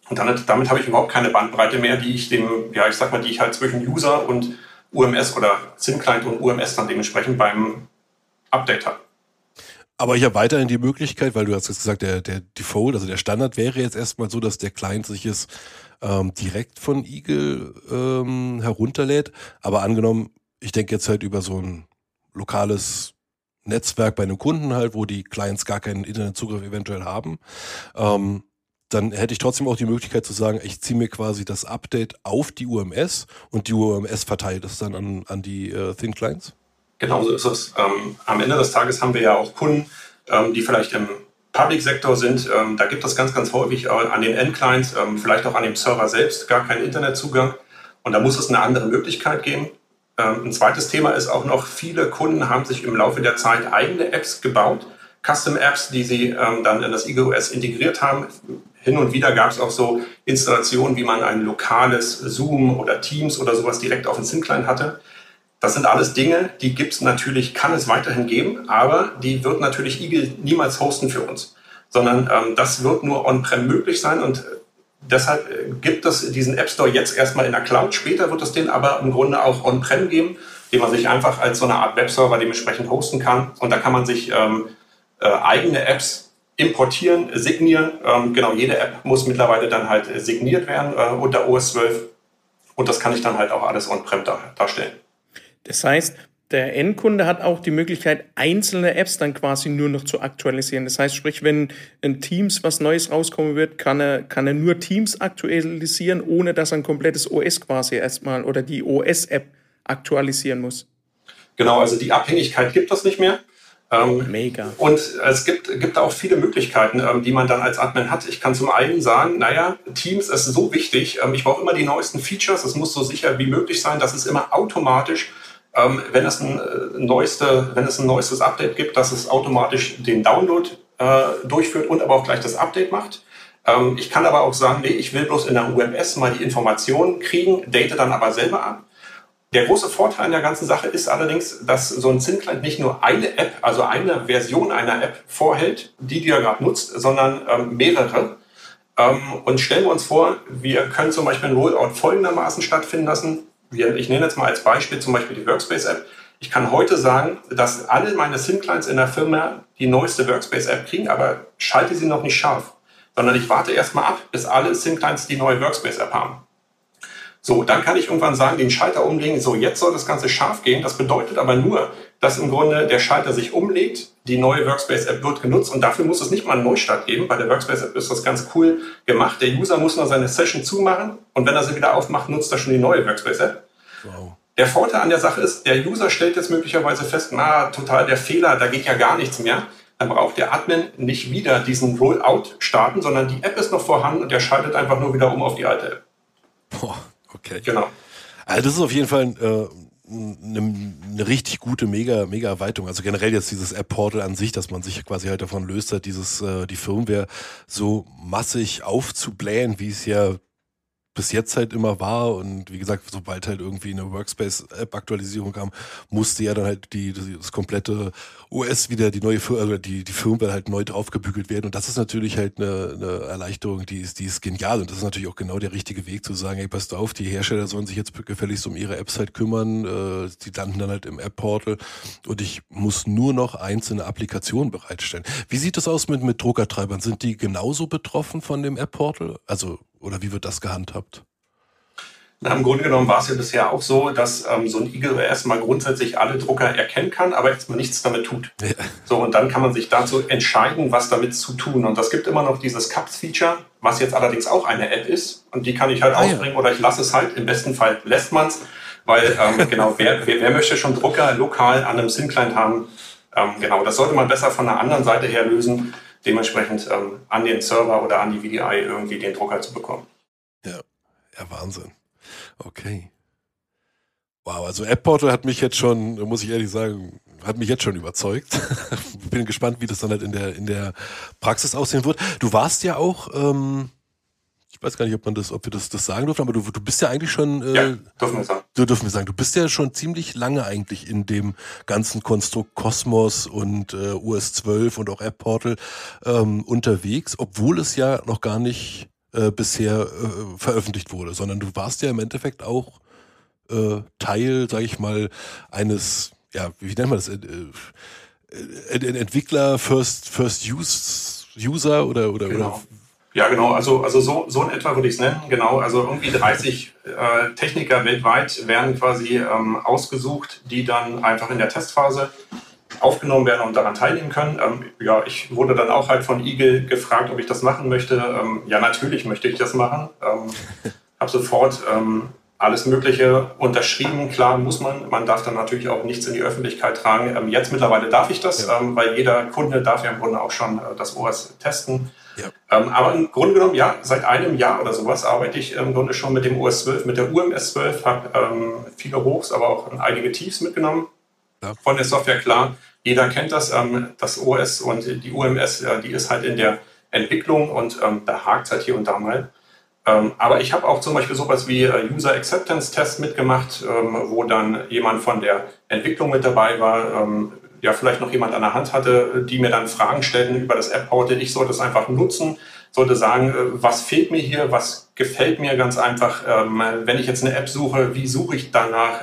Und dann, damit habe ich überhaupt keine Bandbreite mehr, die ich dem, ja, ich sag mal, die ich halt zwischen User und UMS oder SIM-Client und UMS dann dementsprechend beim Update habe. Aber ich habe weiterhin die Möglichkeit, weil du hast jetzt gesagt, der, der Default, also der Standard wäre jetzt erstmal so, dass der Client sich es ähm, direkt von Eagle ähm, herunterlädt. Aber angenommen, ich denke jetzt halt über so ein lokales Netzwerk bei einem Kunden halt, wo die Clients gar keinen Internetzugriff eventuell haben. Ähm, dann hätte ich trotzdem auch die Möglichkeit zu sagen, ich ziehe mir quasi das Update auf die UMS und die UMS verteilt es dann an, an die äh, Thin Clients? Genau so ist es. Ähm, am Ende des Tages haben wir ja auch Kunden, ähm, die vielleicht im Public-Sektor sind. Ähm, da gibt es ganz, ganz häufig äh, an den Endclients, ähm, vielleicht auch an dem Server selbst, gar keinen Internetzugang. Und da muss es eine andere Möglichkeit geben. Ähm, ein zweites Thema ist auch noch, viele Kunden haben sich im Laufe der Zeit eigene Apps gebaut, Custom-Apps, die sie ähm, dann in das EagleOS integriert haben. Hin und wieder gab es auch so Installationen, wie man ein lokales Zoom oder Teams oder sowas direkt auf dem SIM-Client hatte. Das sind alles Dinge, die gibt es natürlich, kann es weiterhin geben, aber die wird natürlich Eagle niemals hosten für uns, sondern ähm, das wird nur on-prem möglich sein und deshalb äh, gibt es diesen App Store jetzt erstmal in der Cloud. Später wird es den aber im Grunde auch on-prem geben, den man sich einfach als so eine Art Webserver dementsprechend hosten kann. Und da kann man sich ähm, äh, eigene Apps importieren, signieren. Ähm, genau, jede App muss mittlerweile dann halt signiert werden äh, unter OS 12. Und das kann ich dann halt auch alles on-prem dar darstellen. Das heißt, der Endkunde hat auch die Möglichkeit, einzelne Apps dann quasi nur noch zu aktualisieren. Das heißt, sprich, wenn in Teams was Neues rauskommen wird, kann er, kann er nur Teams aktualisieren, ohne dass er ein komplettes OS quasi erstmal oder die OS-App aktualisieren muss. Genau, also die Abhängigkeit gibt es nicht mehr. Ähm, Mega. Und es gibt, gibt auch viele Möglichkeiten, ähm, die man dann als Admin hat. Ich kann zum einen sagen, naja, Teams ist so wichtig. Ähm, ich brauche immer die neuesten Features. Es muss so sicher wie möglich sein, dass es immer automatisch ähm, wenn, es ein, äh, neueste, wenn es ein neuestes Update gibt, dass es automatisch den Download äh, durchführt und aber auch gleich das Update macht. Ähm, ich kann aber auch sagen, nee, ich will bloß in der UMS mal die Informationen kriegen, date dann aber selber ab. Der große Vorteil in der ganzen Sache ist allerdings, dass so ein SIM-Client nicht nur eine App, also eine Version einer App vorhält, die du ja gerade nutzt, sondern ähm, mehrere. Ähm, und stellen wir uns vor, wir können zum Beispiel ein Rollout folgendermaßen stattfinden lassen ich nenne jetzt mal als Beispiel zum Beispiel die Workspace-App. Ich kann heute sagen, dass alle meine SIM-Clients in der Firma die neueste Workspace-App kriegen, aber schalte sie noch nicht scharf, sondern ich warte erstmal ab, bis alle SIM-Clients die neue Workspace-App haben. So, dann kann ich irgendwann sagen, den Schalter umlegen, so jetzt soll das Ganze scharf gehen. Das bedeutet aber nur, dass im Grunde der Schalter sich umlegt, die neue Workspace-App wird genutzt und dafür muss es nicht mal einen Neustart geben. Bei der Workspace-App ist das ganz cool gemacht. Der User muss nur seine Session zumachen und wenn er sie wieder aufmacht, nutzt er schon die neue Workspace-App. Wow. Der Vorteil an der Sache ist, der User stellt jetzt möglicherweise fest, na, total der Fehler, da geht ja gar nichts mehr. Dann braucht der Admin nicht wieder diesen Rollout starten, sondern die App ist noch vorhanden und der schaltet einfach nur wieder um auf die alte App. Boah, okay. Genau. Also das ist auf jeden Fall äh, eine, eine richtig gute mega mega Erweiterung. Also generell jetzt dieses App Portal an sich, dass man sich quasi halt davon löst, hat dieses äh, die Firmware so massig aufzublähen, wie es ja bis jetzt halt immer war. Und wie gesagt, sobald halt irgendwie eine Workspace-App-Aktualisierung kam, musste ja dann halt die, das komplette OS wieder die neue also die, die Firmware halt neu draufgebügelt werden. Und das ist natürlich halt eine, eine Erleichterung, die ist, die ist genial. Und das ist natürlich auch genau der richtige Weg zu sagen, hey, passt auf, die Hersteller sollen sich jetzt gefälligst um ihre Apps halt kümmern. Äh, die landen dann halt im App-Portal und ich muss nur noch einzelne Applikationen bereitstellen. Wie sieht das aus mit, mit Druckertreibern? Sind die genauso betroffen von dem App-Portal? Also oder wie wird das gehandhabt? Na, Im Grunde genommen war es ja bisher auch so, dass ähm, so ein Eagle erstmal grundsätzlich alle Drucker erkennen kann, aber erstmal nichts damit tut. Ja. So, und dann kann man sich dazu entscheiden, was damit zu tun. Und das gibt immer noch dieses Cups-Feature, was jetzt allerdings auch eine App ist. Und die kann ich halt ah, ausbringen ja. oder ich lasse es halt. Im besten Fall lässt man es, weil ähm, genau, wer, wer, wer, möchte schon Drucker lokal an einem SIM-Client haben? Ähm, genau, das sollte man besser von der anderen Seite her lösen dementsprechend ähm, an den Server oder an die VDI irgendwie den Drucker zu bekommen. Ja, ja, Wahnsinn. Okay. Wow, also App Portal hat mich jetzt schon, muss ich ehrlich sagen, hat mich jetzt schon überzeugt. Bin gespannt, wie das dann halt in der, in der Praxis aussehen wird. Du warst ja auch ähm, ich weiß gar nicht, ob man das, ob wir das, das sagen dürfen, aber du, du bist ja eigentlich schon, äh, ja, dürfen wir sagen. Du dürfen wir sagen, du bist ja schon ziemlich lange eigentlich in dem ganzen Konstrukt Cosmos und äh, US 12 und auch App Portal ähm, unterwegs, obwohl es ja noch gar nicht äh, bisher äh, veröffentlicht wurde, sondern du warst ja im Endeffekt auch äh, Teil, sage ich mal, eines, ja, wie nennt man das? Äh, äh, Entwickler First First Use User oder oder, genau. oder ja, genau. Also, also so, so in etwa würde ich es nennen. Genau. Also irgendwie 30 äh, Techniker weltweit werden quasi ähm, ausgesucht, die dann einfach in der Testphase aufgenommen werden und daran teilnehmen können. Ähm, ja, ich wurde dann auch halt von Eagle gefragt, ob ich das machen möchte. Ähm, ja, natürlich möchte ich das machen. Ähm, habe sofort ähm, alles Mögliche unterschrieben. Klar muss man. Man darf dann natürlich auch nichts in die Öffentlichkeit tragen. Ähm, jetzt mittlerweile darf ich das, ja. ähm, weil jeder Kunde darf ja im Grunde auch schon äh, das OS testen. Ja. Aber im Grunde genommen, ja, seit einem Jahr oder sowas arbeite ich im Grunde schon mit dem OS 12, mit der UMS 12, habe viele Hochs, aber auch einige Tiefs mitgenommen. Von der Software. Klar, jeder kennt das, ähm, das OS und die UMS, die ist halt in der Entwicklung und ähm, da hakt es halt hier und da mal. Ähm, aber ich habe auch zum Beispiel sowas wie äh, User Acceptance Test mitgemacht, wo dann jemand von der Entwicklung mit dabei war, ja vielleicht noch jemand an der Hand hatte, die mir dann Fragen stellten über das App-Portal. Ich sollte es einfach nutzen, sollte sagen, äh, was fehlt mir hier, was gefällt mir ganz einfach. Wenn ich jetzt eine App suche, wie suche ich danach?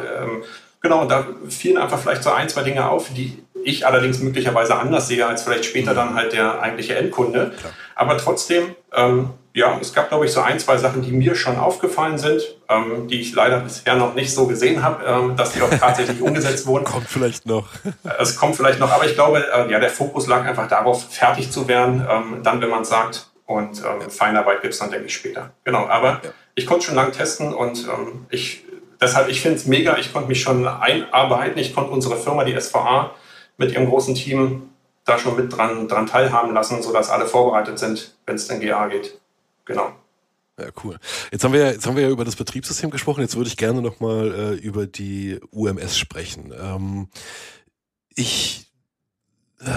Genau, und da fielen einfach vielleicht so ein, zwei Dinge auf, die ich allerdings möglicherweise anders sehe als vielleicht später dann halt der eigentliche Endkunde. Klar. Aber trotzdem, ähm, ja, es gab, glaube ich, so ein, zwei Sachen, die mir schon aufgefallen sind, ähm, die ich leider bisher noch nicht so gesehen habe, ähm, dass die auch tatsächlich umgesetzt wurden. Kommt vielleicht noch. es kommt vielleicht noch, aber ich glaube, äh, ja, der Fokus lag einfach darauf, fertig zu werden, ähm, dann, wenn man es sagt. Und ähm, ja. Feinarbeit gibt es dann, denke ich, später. Genau, aber ja. ich konnte schon lange testen und ähm, ich, deshalb, ich finde es mega, ich konnte mich schon einarbeiten, ich konnte unsere Firma, die SVA, mit ihrem großen Team da schon mit dran, dran teilhaben lassen, sodass alle vorbereitet sind, wenn es in GA geht. Genau. Ja, cool. Jetzt haben wir, jetzt haben wir ja über das Betriebssystem gesprochen. Jetzt würde ich gerne nochmal äh, über die UMS sprechen. Ähm, ich, äh,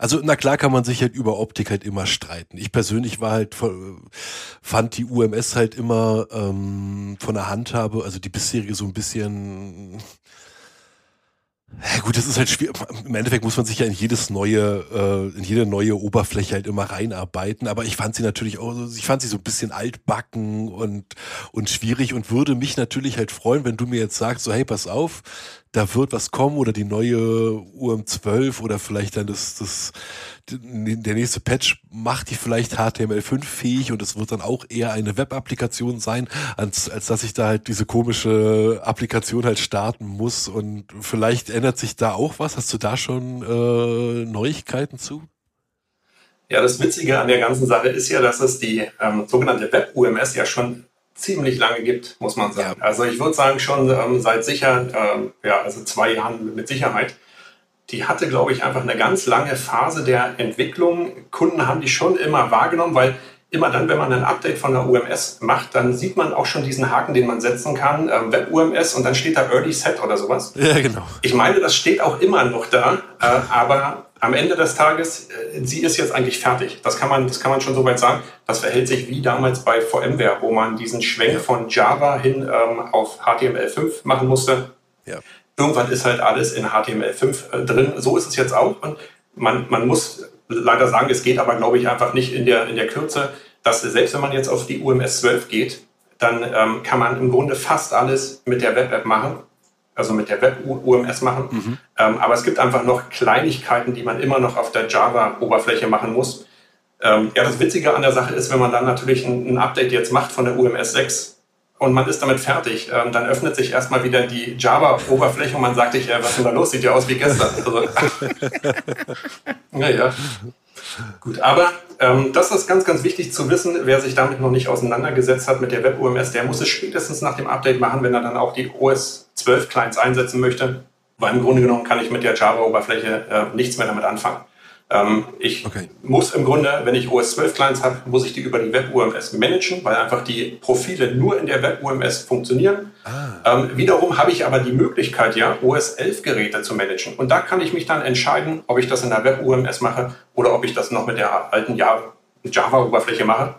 also na klar kann man sich halt über Optik halt immer streiten. Ich persönlich war halt fand die UMS halt immer ähm, von der Handhabe, also die bisherige so ein bisschen ja gut, das ist halt schwierig. Im Endeffekt muss man sich ja in jedes neue, äh, in jede neue Oberfläche halt immer reinarbeiten. Aber ich fand sie natürlich auch, ich fand sie so ein bisschen altbacken und und schwierig und würde mich natürlich halt freuen, wenn du mir jetzt sagst, so hey, pass auf, da wird was kommen oder die neue UM12 oder vielleicht dann das, das, der nächste Patch macht die vielleicht HTML5 fähig und es wird dann auch eher eine Web-Applikation sein, als, als dass ich da halt diese komische Applikation halt starten muss und vielleicht ändert sich da auch was. Hast du da schon äh, Neuigkeiten zu? Ja, das Witzige an der ganzen Sache ist ja, dass es die ähm, sogenannte Web-UMS ja schon ziemlich lange gibt, muss man sagen. Ja. Also ich würde sagen schon ähm, seit sicher, ähm, ja, also zwei Jahren mit Sicherheit. Die hatte, glaube ich, einfach eine ganz lange Phase der Entwicklung. Kunden haben die schon immer wahrgenommen, weil immer dann, wenn man ein Update von der UMS macht, dann sieht man auch schon diesen Haken, den man setzen kann, ähm, Web-UMS und dann steht da Early Set oder sowas. Ja, genau. Ich meine, das steht auch immer noch da, äh, aber am Ende des Tages, äh, sie ist jetzt eigentlich fertig. Das kann man, das kann man schon soweit sagen. Das verhält sich wie damals bei VMware, wo man diesen Schwenk von Java hin ähm, auf HTML5 machen musste. Ja. Irgendwann ist halt alles in HTML5 äh, drin. So ist es jetzt auch. Und man, man muss leider sagen, es geht aber, glaube ich, einfach nicht in der, in der Kürze, dass selbst wenn man jetzt auf die UMS 12 geht, dann ähm, kann man im Grunde fast alles mit der Web-App machen also mit der Web-UMS machen. Mhm. Ähm, aber es gibt einfach noch Kleinigkeiten, die man immer noch auf der Java-Oberfläche machen muss. Ähm, ja, das Witzige an der Sache ist, wenn man dann natürlich ein, ein Update jetzt macht von der UMS 6 und man ist damit fertig, ähm, dann öffnet sich erstmal wieder die Java-Oberfläche und man sagt sich, äh, was ist denn da los? Sieht ja aus wie gestern. Also, naja. Gut, aber ähm, das ist ganz, ganz wichtig zu wissen. Wer sich damit noch nicht auseinandergesetzt hat mit der Web-UMS, der muss es spätestens nach dem Update machen, wenn er dann auch die OS 12 Clients einsetzen möchte. Weil im Grunde genommen kann ich mit der Java-Oberfläche äh, nichts mehr damit anfangen. Ähm, ich okay. muss im Grunde, wenn ich OS 12 Clients habe, muss ich die über die Web-UMS managen, weil einfach die Profile nur in der Web-UMS funktionieren. Ah. Ähm, wiederum habe ich aber die Möglichkeit, ja, OS 11 Geräte zu managen. Und da kann ich mich dann entscheiden, ob ich das in der Web-UMS mache oder ob ich das noch mit der alten Java-Oberfläche mache.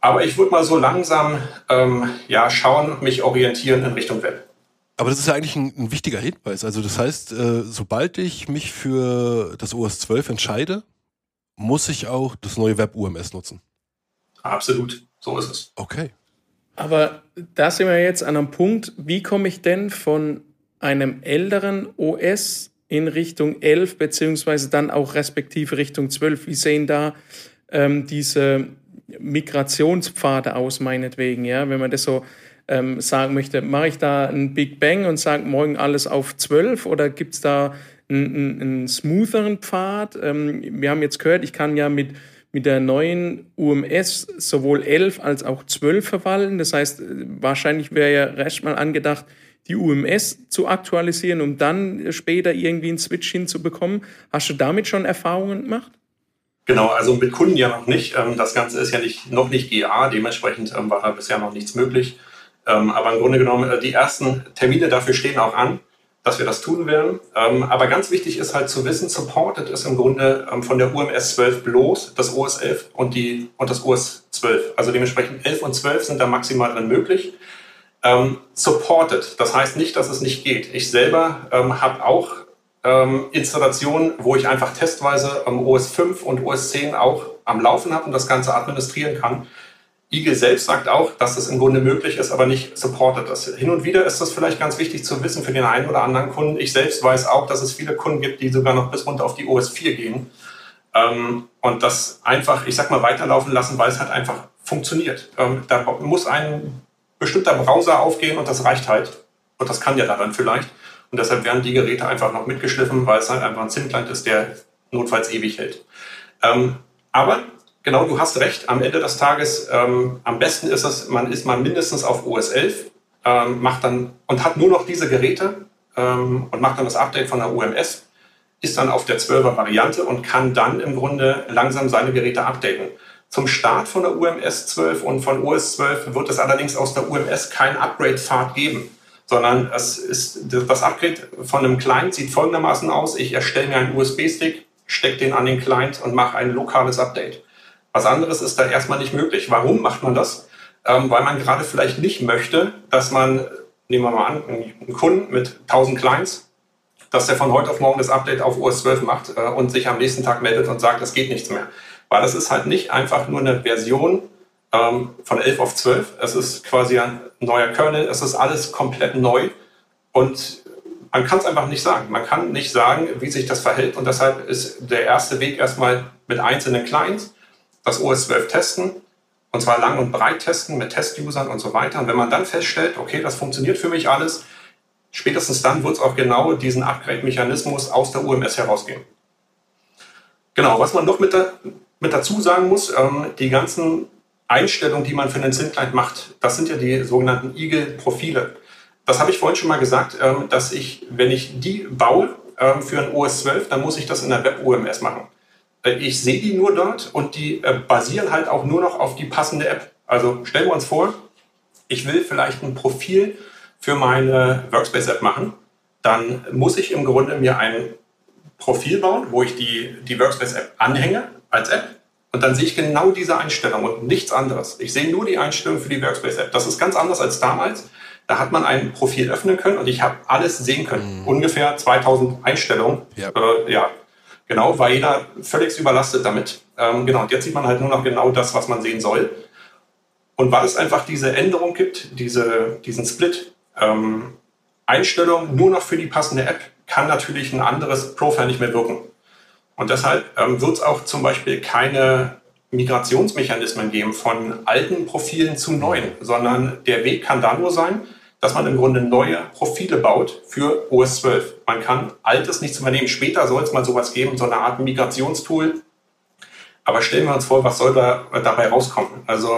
Aber ich würde mal so langsam ähm, ja, schauen, mich orientieren in Richtung Web. Aber das ist ja eigentlich ein, ein wichtiger Hinweis. Also das heißt, äh, sobald ich mich für das OS 12 entscheide, muss ich auch das neue Web UMS nutzen. Absolut, so ist es. Okay. Aber da sind wir jetzt an einem Punkt, wie komme ich denn von einem älteren OS in Richtung 11 beziehungsweise dann auch respektive Richtung 12? Wie sehen da ähm, diese Migrationspfade aus, meinetwegen, ja, wenn man das so ähm, sagen möchte. Mache ich da einen Big Bang und sage morgen alles auf 12 oder gibt es da einen, einen, smootheren Pfad? Ähm, wir haben jetzt gehört, ich kann ja mit, mit der neuen UMS sowohl 11 als auch 12 verwalten. Das heißt, wahrscheinlich wäre ja recht mal angedacht, die UMS zu aktualisieren, um dann später irgendwie einen Switch hinzubekommen. Hast du damit schon Erfahrungen gemacht? Genau, also mit Kunden ja noch nicht. Ähm, das Ganze ist ja nicht, noch nicht GA, dementsprechend ähm, war da bisher noch nichts möglich. Ähm, aber im Grunde genommen, äh, die ersten Termine dafür stehen auch an, dass wir das tun werden. Aber ganz wichtig ist halt zu wissen, supported ist im Grunde von der UMS 12 bloß das OS 11 und, die, und das OS 12. Also dementsprechend 11 und 12 sind da maximal drin möglich. supported, das heißt nicht, dass es nicht geht. Ich selber habe auch ähm, Installationen, wo ich einfach testweise ähm, OS 5 und OS 10 auch am Laufen habe und das Ganze administrieren kann. Igel selbst sagt auch, dass das im Grunde möglich ist, aber nicht supportet ist. Hin und wieder ist das vielleicht ganz wichtig zu wissen für den einen oder anderen Kunden. Ich selbst weiß auch, dass es viele Kunden gibt, die sogar noch bis runter auf die OS 4 gehen ähm, und das einfach, ich sag mal, weiterlaufen lassen, weil es halt einfach funktioniert. Ähm, da muss ein bestimmter Browser aufgehen und das reicht halt. Und das kann ja dann vielleicht. Und deshalb werden die Geräte einfach noch mitgeschliffen, weil es halt einfach ein SIM-Client ist, der notfalls ewig hält. Ähm, aber genau, du hast recht, am Ende des Tages, ähm, am besten ist es, man ist mal mindestens auf OS 11, ähm, macht dann und hat nur noch diese Geräte ähm, und macht dann das Update von der UMS, ist dann auf der 12er Variante und kann dann im Grunde langsam seine Geräte updaten. Zum Start von der UMS 12 und von OS 12 wird es allerdings aus der UMS kein Upgrade-Pfad geben sondern es ist, das Upgrade von einem Client sieht folgendermaßen aus. Ich erstelle mir einen USB-Stick, stecke den an den Client und mache ein lokales Update. Was anderes ist da erstmal nicht möglich. Warum macht man das? Ähm, weil man gerade vielleicht nicht möchte, dass man, nehmen wir mal an, einen Kunden mit 1000 Clients, dass der von heute auf morgen das Update auf OS 12 macht äh, und sich am nächsten Tag meldet und sagt, es geht nichts mehr. Weil das ist halt nicht einfach nur eine Version ähm, von 11 auf 12. Es ist quasi ein neuer Kernel, es ist alles komplett neu und man kann es einfach nicht sagen. Man kann nicht sagen, wie sich das verhält und deshalb ist der erste Weg erstmal mit einzelnen Clients das OS 12 testen und zwar lang und breit testen mit Test-Usern und so weiter. Und wenn man dann feststellt, okay, das funktioniert für mich alles, spätestens dann wird es auch genau diesen Upgrade-Mechanismus aus der UMS herausgeben. Genau, was man noch mit, da, mit dazu sagen muss, ähm, die ganzen Einstellungen, die man für einen SIM-Client macht, das sind ja die sogenannten Eagle-Profile. Das habe ich vorhin schon mal gesagt, ähm, dass ich, wenn ich die baue ähm, für ein OS 12, dann muss ich das in der Web-UMS machen. Äh, ich sehe die nur dort und die äh, basieren halt auch nur noch auf die passende App. Also stellen wir uns vor, ich will vielleicht ein Profil für meine Workspace-App machen. Dann muss ich im Grunde mir ein Profil bauen, wo ich die, die Workspace-App anhänge als App und dann sehe ich genau diese Einstellung und nichts anderes. Ich sehe nur die Einstellung für die Workspace-App. Das ist ganz anders als damals. Da hat man ein Profil öffnen können und ich habe alles sehen können. Mhm. Ungefähr 2000 Einstellungen. Ja. Äh, ja, genau, war jeder völlig überlastet damit. Ähm, genau, und jetzt sieht man halt nur noch genau das, was man sehen soll. Und weil es einfach diese Änderung gibt, diese, diesen Split, ähm, Einstellung nur noch für die passende App, kann natürlich ein anderes Profil nicht mehr wirken. Und deshalb ähm, wird es auch zum Beispiel keine Migrationsmechanismen geben von alten Profilen zu neuen, sondern der Weg kann da nur sein, dass man im Grunde neue Profile baut für OS 12. Man kann altes nichts übernehmen. Später soll es mal sowas geben, so eine Art Migrationstool. Aber stellen wir uns vor, was soll da dabei rauskommen? Also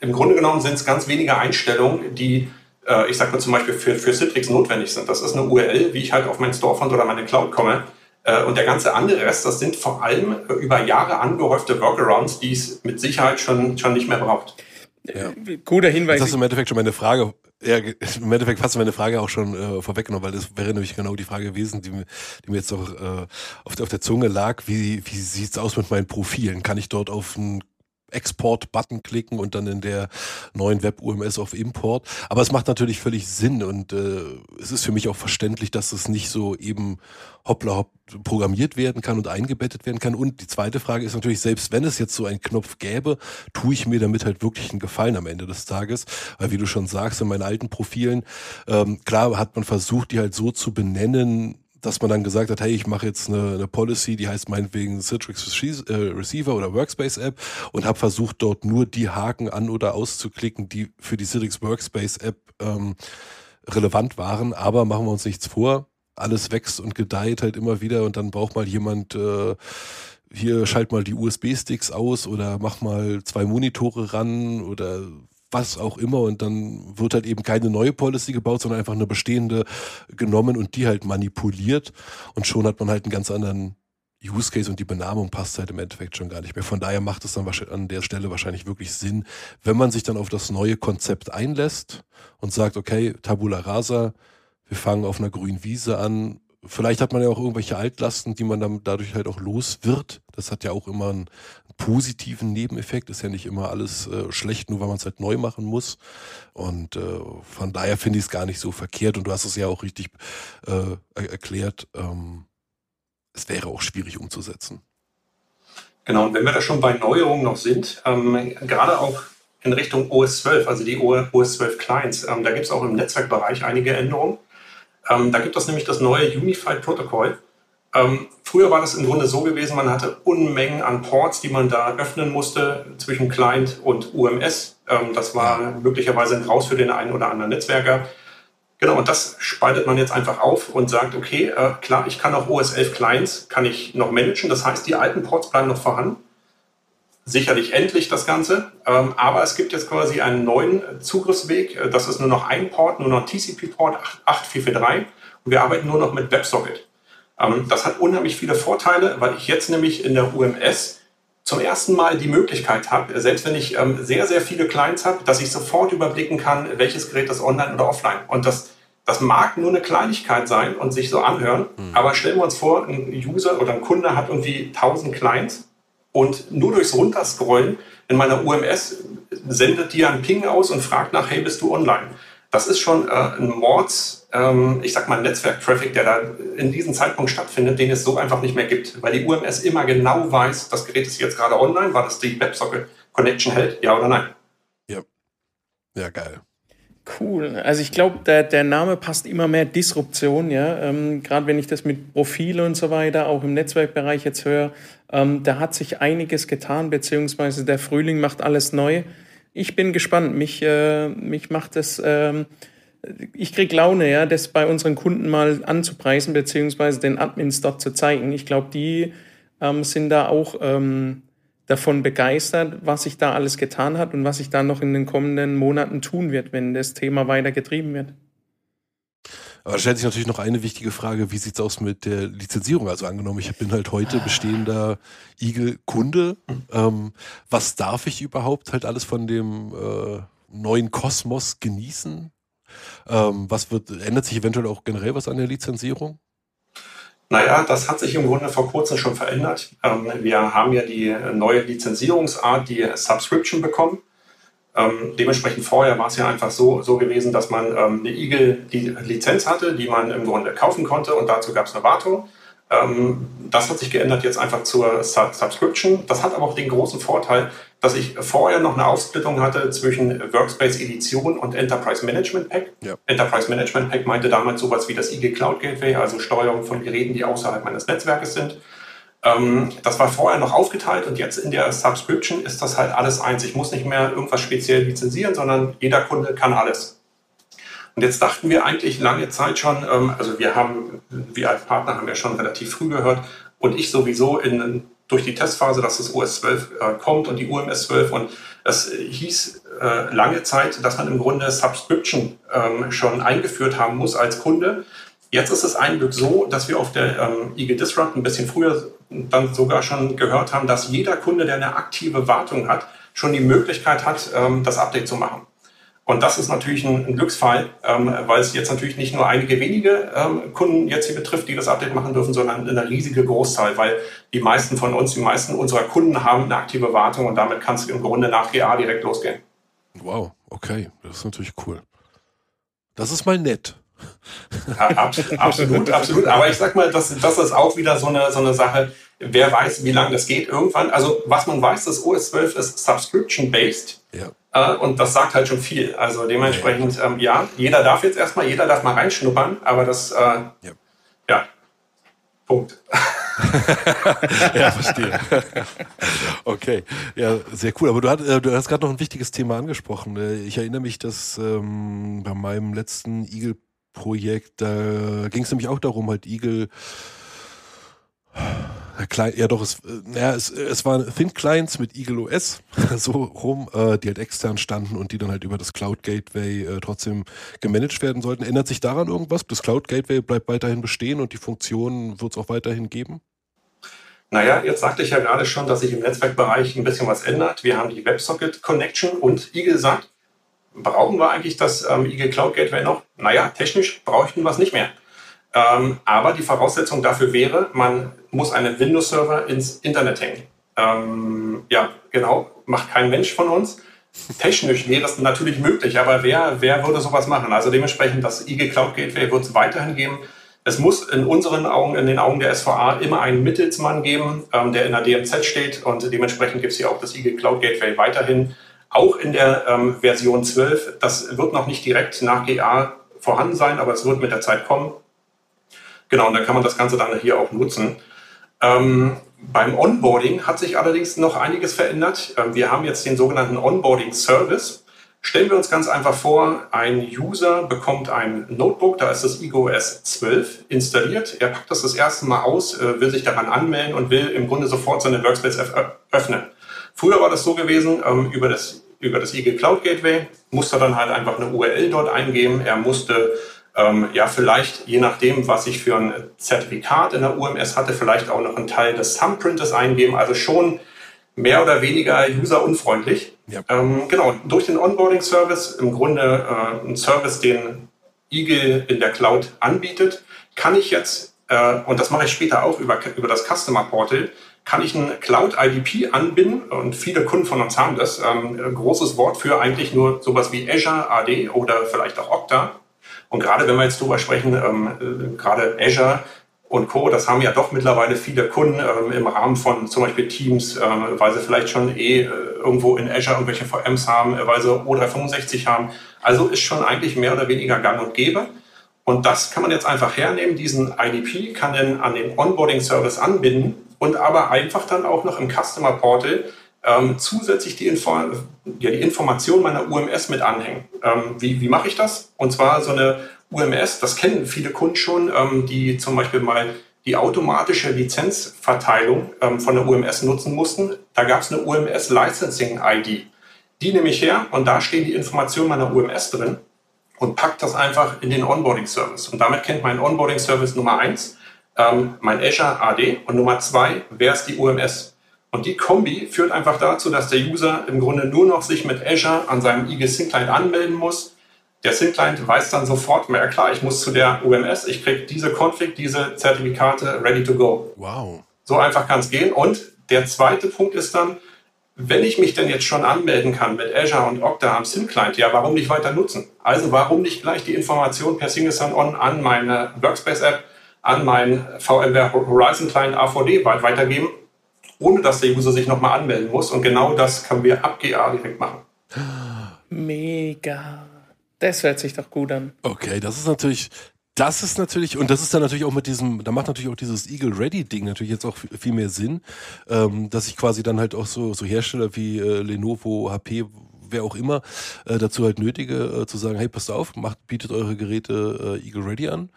im Grunde genommen sind es ganz wenige Einstellungen, die, äh, ich sage mal zum Beispiel für, für Citrix notwendig sind. Das ist eine URL, wie ich halt auf mein Storefront oder meine Cloud komme. Äh, und der ganze andere Rest, das sind vor allem über Jahre angehäufte Workarounds, die es mit Sicherheit schon, schon nicht mehr braucht. Ja. Guter Hinweis. Das hast du im Endeffekt schon meine Frage, ja, im Endeffekt hast du meine Frage auch schon äh, vorweggenommen, weil das wäre nämlich genau die Frage gewesen, die, mir, die mir jetzt auch äh, auf, auf der Zunge lag. Wie, wie sieht's aus mit meinen Profilen? Kann ich dort auf ein Export-Button klicken und dann in der neuen Web-UMS auf Import. Aber es macht natürlich völlig Sinn und äh, es ist für mich auch verständlich, dass es nicht so eben hoppla hopp programmiert werden kann und eingebettet werden kann. Und die zweite Frage ist natürlich, selbst wenn es jetzt so einen Knopf gäbe, tue ich mir damit halt wirklich einen Gefallen am Ende des Tages. Weil wie du schon sagst, in meinen alten Profilen, ähm, klar hat man versucht, die halt so zu benennen, dass man dann gesagt hat, hey, ich mache jetzt eine, eine Policy, die heißt meinetwegen Citrix äh, Receiver oder Workspace App und habe versucht, dort nur die Haken an- oder auszuklicken, die für die Citrix Workspace App ähm, relevant waren. Aber machen wir uns nichts vor, alles wächst und gedeiht halt immer wieder und dann braucht mal jemand äh, hier schalt mal die USB-Sticks aus oder mach mal zwei Monitore ran oder was auch immer und dann wird halt eben keine neue Policy gebaut, sondern einfach eine bestehende genommen und die halt manipuliert und schon hat man halt einen ganz anderen Use Case und die Benamung passt halt im Endeffekt schon gar nicht mehr. Von daher macht es dann an der Stelle wahrscheinlich wirklich Sinn, wenn man sich dann auf das neue Konzept einlässt und sagt, okay, Tabula Rasa, wir fangen auf einer grünen Wiese an, Vielleicht hat man ja auch irgendwelche Altlasten, die man dann dadurch halt auch los wird. Das hat ja auch immer einen positiven Nebeneffekt. Ist ja nicht immer alles äh, schlecht, nur weil man es halt neu machen muss. Und äh, von daher finde ich es gar nicht so verkehrt. Und du hast es ja auch richtig äh, erklärt. Ähm, es wäre auch schwierig umzusetzen. Genau, und wenn wir da schon bei Neuerungen noch sind, ähm, gerade auch in Richtung OS 12, also die OS 12 Clients, ähm, da gibt es auch im Netzwerkbereich einige Änderungen. Ähm, da gibt es nämlich das neue Unified Protocol. Ähm, früher war das im Grunde so gewesen, man hatte Unmengen an Ports, die man da öffnen musste zwischen Client und UMS. Ähm, das war möglicherweise ein Raus für den einen oder anderen Netzwerker. Genau, und das spaltet man jetzt einfach auf und sagt, okay, äh, klar, ich kann auch OS 11 Clients, kann ich noch managen. Das heißt, die alten Ports bleiben noch vorhanden sicherlich endlich das Ganze, ähm, aber es gibt jetzt quasi einen neuen Zugriffsweg. Äh, das ist nur noch ein Port, nur noch TCP-Port 8443 und wir arbeiten nur noch mit WebSocket. Ähm, das hat unheimlich viele Vorteile, weil ich jetzt nämlich in der UMS zum ersten Mal die Möglichkeit habe, selbst wenn ich ähm, sehr, sehr viele Clients habe, dass ich sofort überblicken kann, welches Gerät ist online oder offline. Und das, das mag nur eine Kleinigkeit sein und sich so anhören, mhm. aber stellen wir uns vor, ein User oder ein Kunde hat irgendwie 1000 Clients und nur durchs Runterscrollen in meiner UMS sendet die einen Ping aus und fragt nach, hey, bist du online? Das ist schon äh, ein Mords, ich sag mal, Netzwerk-Traffic, der da in diesem Zeitpunkt stattfindet, den es so einfach nicht mehr gibt. Weil die UMS immer genau weiß, das Gerät ist jetzt gerade online, weil das die WebSocket-Connection hält, ja oder nein. Ja. Ja, geil. Cool. Also ich glaube, der, der Name passt immer mehr Disruption, ja. Ähm, Gerade wenn ich das mit Profile und so weiter auch im Netzwerkbereich jetzt höre, ähm, da hat sich einiges getan, beziehungsweise der Frühling macht alles neu. Ich bin gespannt. Mich, äh, mich macht das, ähm, ich krieg Laune, ja, das bei unseren Kunden mal anzupreisen, beziehungsweise den Admins dort zu zeigen. Ich glaube, die ähm, sind da auch ähm, davon begeistert, was sich da alles getan hat und was sich da noch in den kommenden Monaten tun wird, wenn das Thema weiter getrieben wird. Aber da stellt sich natürlich noch eine wichtige Frage, wie sieht es aus mit der Lizenzierung? Also angenommen, ich bin halt heute bestehender Igel-Kunde. Ähm, was darf ich überhaupt halt alles von dem äh, neuen Kosmos genießen? Ähm, was wird, ändert sich eventuell auch generell was an der Lizenzierung? Naja, das hat sich im Grunde vor kurzem schon verändert. Ähm, wir haben ja die neue Lizenzierungsart, die Subscription bekommen. Ähm, dementsprechend vorher war es ja einfach so, so gewesen, dass man ähm, eine Eagle die Lizenz hatte, die man im Grunde kaufen konnte und dazu gab es eine Wartung. Ähm, das hat sich geändert jetzt einfach zur Sub Subscription. Das hat aber auch den großen Vorteil, dass ich vorher noch eine Aufsplittung hatte zwischen Workspace Edition und Enterprise Management Pack. Ja. Enterprise Management Pack meinte damals sowas wie das IG Cloud Gateway, also Steuerung von Geräten, die außerhalb meines Netzwerkes sind. Ähm, das war vorher noch aufgeteilt und jetzt in der Subscription ist das halt alles eins. Ich muss nicht mehr irgendwas speziell lizenzieren, sondern jeder Kunde kann alles. Und jetzt dachten wir eigentlich lange Zeit schon, ähm, also wir haben, wir als Partner haben ja schon relativ früh gehört und ich sowieso in, durch die Testphase, dass das OS 12 äh, kommt und die UMS 12 und es hieß äh, lange Zeit, dass man im Grunde Subscription ähm, schon eingeführt haben muss als Kunde. Jetzt ist es ein Glück so, dass wir auf der ähm, IG Disrupt ein bisschen früher dann sogar schon gehört haben, dass jeder Kunde, der eine aktive Wartung hat, schon die Möglichkeit hat, ähm, das Update zu machen. Und das ist natürlich ein, ein Glücksfall, ähm, weil es jetzt natürlich nicht nur einige wenige ähm, Kunden jetzt hier betrifft, die das Update machen dürfen, sondern eine riesige Großzahl, weil die meisten von uns, die meisten unserer Kunden haben eine aktive Wartung und damit kannst du im Grunde nach GA direkt losgehen. Wow, okay, das ist natürlich cool. Das ist mal nett. Ja, absolut, absolut. Aber ich sag mal, das, das ist auch wieder so eine, so eine Sache. Wer weiß, wie lange das geht irgendwann. Also, was man weiß, das OS 12 ist subscription-based. Äh, und das sagt halt schon viel. Also dementsprechend, ähm, ja, jeder darf jetzt erstmal, jeder darf mal reinschnuppern, aber das, äh, ja. ja, Punkt. ja, verstehe. okay, ja, sehr cool. Aber du, hat, äh, du hast gerade noch ein wichtiges Thema angesprochen. Äh, ich erinnere mich, dass ähm, bei meinem letzten Eagle-Projekt, da ging es nämlich auch darum, halt Eagle Klein, ja doch, es, äh, ja, es, es waren Thin Clients mit Eagle OS so rum, äh, die halt extern standen und die dann halt über das Cloud Gateway äh, trotzdem gemanagt werden sollten. Ändert sich daran irgendwas? Das Cloud Gateway bleibt weiterhin bestehen und die Funktionen wird es auch weiterhin geben? Naja, jetzt sagte ich ja gerade schon, dass sich im Netzwerkbereich ein bisschen was ändert. Wir haben die WebSocket Connection und Eagle sagt, brauchen wir eigentlich das ähm, Eagle Cloud Gateway noch? Naja, technisch bräuchten wir es nicht mehr. Ähm, aber die Voraussetzung dafür wäre, man muss einen Windows-Server ins Internet hängen. Ähm, ja, genau, macht kein Mensch von uns. Technisch wäre es natürlich möglich, aber wer, wer würde sowas machen? Also dementsprechend, das IG Cloud Gateway wird es weiterhin geben. Es muss in unseren Augen, in den Augen der SVA, immer einen Mittelsmann geben, ähm, der in der DMZ steht und dementsprechend gibt es hier auch das IG Cloud Gateway weiterhin. Auch in der ähm, Version 12. Das wird noch nicht direkt nach GA vorhanden sein, aber es wird mit der Zeit kommen. Genau, und dann kann man das Ganze dann hier auch nutzen. Ähm, beim Onboarding hat sich allerdings noch einiges verändert. Ähm, wir haben jetzt den sogenannten Onboarding Service. Stellen wir uns ganz einfach vor, ein User bekommt ein Notebook, da ist das IGOS 12 installiert. Er packt das das erste Mal aus, äh, will sich daran anmelden und will im Grunde sofort seine Workspace öffnen. Früher war das so gewesen, ähm, über das, über das IG Cloud Gateway musste dann halt einfach eine URL dort eingeben. Er musste ähm, ja vielleicht je nachdem, was ich für ein Zertifikat in der UMS hatte, vielleicht auch noch einen Teil des Thumbprintes eingeben. Also schon mehr oder weniger userunfreundlich. Ja. Ähm, genau, durch den Onboarding-Service, im Grunde äh, ein Service, den Eagle in der Cloud anbietet, kann ich jetzt, äh, und das mache ich später auch über, über das Customer Portal, kann ich ein Cloud IDP anbinden und viele Kunden von uns haben das. Ähm, großes Wort für eigentlich nur sowas wie Azure AD oder vielleicht auch Okta. Und gerade wenn wir jetzt drüber sprechen, ähm, äh, gerade Azure und Co., das haben ja doch mittlerweile viele Kunden ähm, im Rahmen von zum Beispiel Teams, äh, weil sie vielleicht schon eh äh, irgendwo in Azure irgendwelche VMs haben, äh, weil sie O365 haben. Also ist schon eigentlich mehr oder weniger gang und gäbe. Und das kann man jetzt einfach hernehmen, diesen IDP, kann dann an den Onboarding-Service anbinden und aber einfach dann auch noch im Customer Portal ähm, zusätzlich die, Info ja, die Information meiner UMS mit anhängen. Ähm, wie wie mache ich das? Und zwar so eine UMS, das kennen viele Kunden schon, ähm, die zum Beispiel mal die automatische Lizenzverteilung ähm, von der UMS nutzen mussten. Da gab es eine UMS Licensing ID. Die nehme ich her und da stehen die Informationen meiner UMS drin und packt das einfach in den Onboarding Service. Und damit kennt mein Onboarding Service Nummer eins ähm, mein Azure AD und Nummer zwei, wer ist die UMS? Und die Kombi führt einfach dazu, dass der User im Grunde nur noch sich mit Azure an seinem IG Sync Client anmelden muss. Der Sync Client weiß dann sofort, mehr klar, ich muss zu der UMS, ich kriege diese Config, diese Zertifikate ready to go. Wow. So einfach kann es gehen. Und der zweite Punkt ist dann, wenn ich mich denn jetzt schon anmelden kann mit Azure und Okta am SIM Client, ja, warum nicht weiter nutzen? Also warum nicht gleich die Information per Single Sign-On an meine Workspace App, an meinen VMware Horizon Client AVD weitergeben ohne dass der User sich nochmal anmelden muss. Und genau das können wir ab GA direkt machen. Mega. Das hört sich doch gut an. Okay, das ist natürlich, das ist natürlich, und das ist dann natürlich auch mit diesem, da macht natürlich auch dieses Eagle Ready Ding natürlich jetzt auch viel mehr Sinn, ähm, dass ich quasi dann halt auch so, so Hersteller wie äh, Lenovo, HP, wer auch immer, äh, dazu halt nötige, äh, zu sagen, hey, passt auf, macht, bietet eure Geräte äh, Eagle Ready an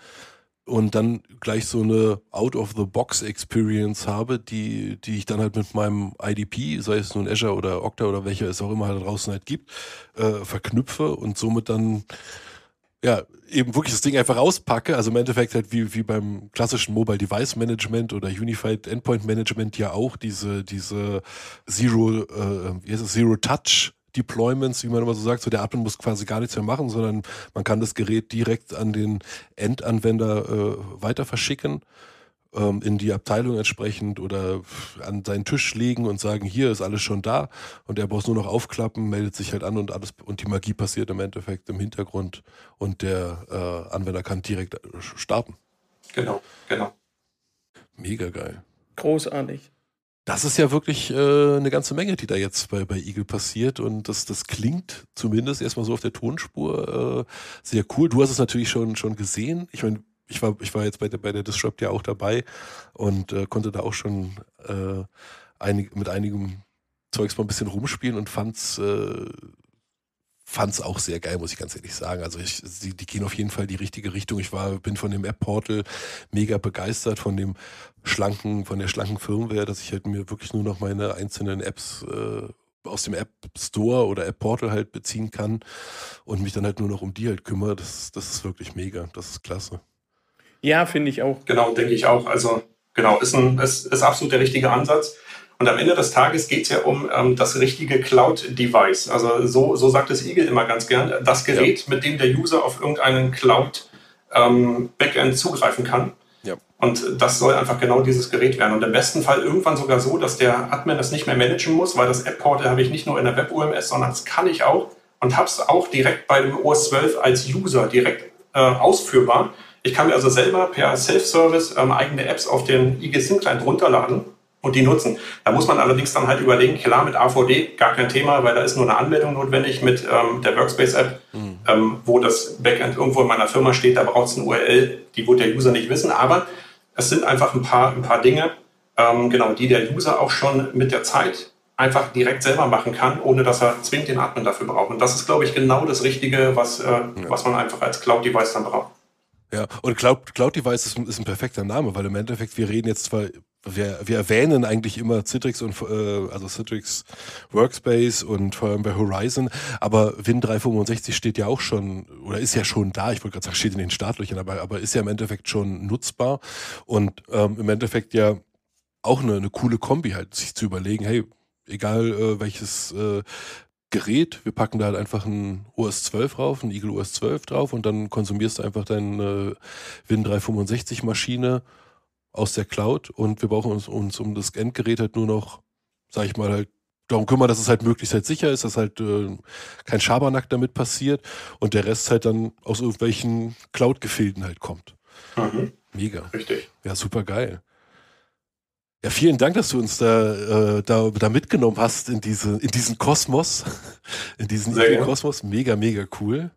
und dann gleich so eine Out-of-the-Box-Experience habe, die, die ich dann halt mit meinem IDP, sei es nun Azure oder Okta oder welcher es auch immer da draußen halt gibt, äh, verknüpfe und somit dann ja eben wirklich das Ding einfach auspacke. Also im Endeffekt halt wie, wie beim klassischen Mobile Device Management oder Unified Endpoint Management ja auch diese, diese Zero, äh, Zero Touch Deployments, wie man immer so sagt. So der Admin muss quasi gar nichts mehr machen, sondern man kann das Gerät direkt an den Endanwender äh, weiter verschicken ähm, in die Abteilung entsprechend oder an seinen Tisch legen und sagen, hier ist alles schon da und er braucht nur noch aufklappen, meldet sich halt an und alles und die Magie passiert im Endeffekt im Hintergrund und der äh, Anwender kann direkt starten. Genau, genau. Mega geil. Großartig. Das ist ja wirklich äh, eine ganze Menge, die da jetzt bei, bei Eagle passiert. Und das, das klingt zumindest erstmal so auf der Tonspur äh, sehr cool. Du hast es natürlich schon, schon gesehen. Ich meine, ich war, ich war jetzt bei der, bei der Disrupt ja auch dabei und äh, konnte da auch schon äh, einig, mit einigem Zeugs mal ein bisschen rumspielen und fand's, äh, fand's auch sehr geil, muss ich ganz ehrlich sagen. Also ich, die, die gehen auf jeden Fall die richtige Richtung. Ich war, bin von dem App-Portal mega begeistert, von dem schlanken, von der schlanken Firmware, dass ich halt mir wirklich nur noch meine einzelnen Apps äh, aus dem App Store oder App Portal halt beziehen kann und mich dann halt nur noch um die halt kümmere. Das, das ist wirklich mega. Das ist klasse. Ja, finde ich auch. Genau, denke ich auch. Also genau, ist, ein, ist, ist absolut der richtige Ansatz. Und am Ende des Tages geht es ja um ähm, das richtige Cloud-Device. Also so, so sagt es Eagle immer ganz gern. Das Gerät, ja. mit dem der User auf irgendeinen Cloud-Backend ähm, zugreifen kann. Ja. Und das soll einfach genau dieses Gerät werden. Und im besten Fall irgendwann sogar so, dass der Admin das nicht mehr managen muss, weil das App-Portal habe ich nicht nur in der Web-UMS, sondern das kann ich auch und habe es auch direkt bei dem OS 12 als User direkt äh, ausführbar. Ich kann mir also selber per Self-Service ähm, eigene Apps auf den IG Sync Client runterladen und die nutzen. Da muss man allerdings dann halt überlegen, klar, mit AVD gar kein Thema, weil da ist nur eine Anmeldung notwendig mit ähm, der Workspace-App, mhm. ähm, wo das Backend irgendwo in meiner Firma steht, da braucht es eine URL, die wird der User nicht wissen, aber es sind einfach ein paar, ein paar Dinge, ähm, genau, die der User auch schon mit der Zeit einfach direkt selber machen kann, ohne dass er zwingend den Admin dafür braucht. Und das ist, glaube ich, genau das Richtige, was, äh, ja. was man einfach als Cloud-Device dann braucht. Ja, und Cloud, Cloud Device ist, ist, ein perfekter Name, weil im Endeffekt, wir reden jetzt zwar, wir, wir erwähnen eigentlich immer Citrix und äh, also Citrix Workspace und vor allem bei Horizon, aber Win 365 steht ja auch schon, oder ist ja schon da, ich wollte gerade sagen, steht in den Startlöchern, aber, aber ist ja im Endeffekt schon nutzbar und ähm, im Endeffekt ja auch eine, eine coole Kombi halt, sich zu überlegen, hey, egal äh, welches äh, Gerät. Wir packen da halt einfach ein OS 12 drauf, ein Eagle OS 12 drauf und dann konsumierst du einfach deine Win 365 Maschine aus der Cloud und wir brauchen uns, uns um das Endgerät halt nur noch, sag ich mal, halt darum kümmern, dass es halt möglichst halt sicher ist, dass halt äh, kein Schabernack damit passiert und der Rest halt dann aus irgendwelchen Cloud-Gefilden halt kommt. Mhm. Mega. Richtig. Ja, super geil. Ja, vielen Dank, dass du uns da, äh, da, da mitgenommen hast in, diese, in diesen Kosmos, in diesen Kosmos. Mega, mega cool.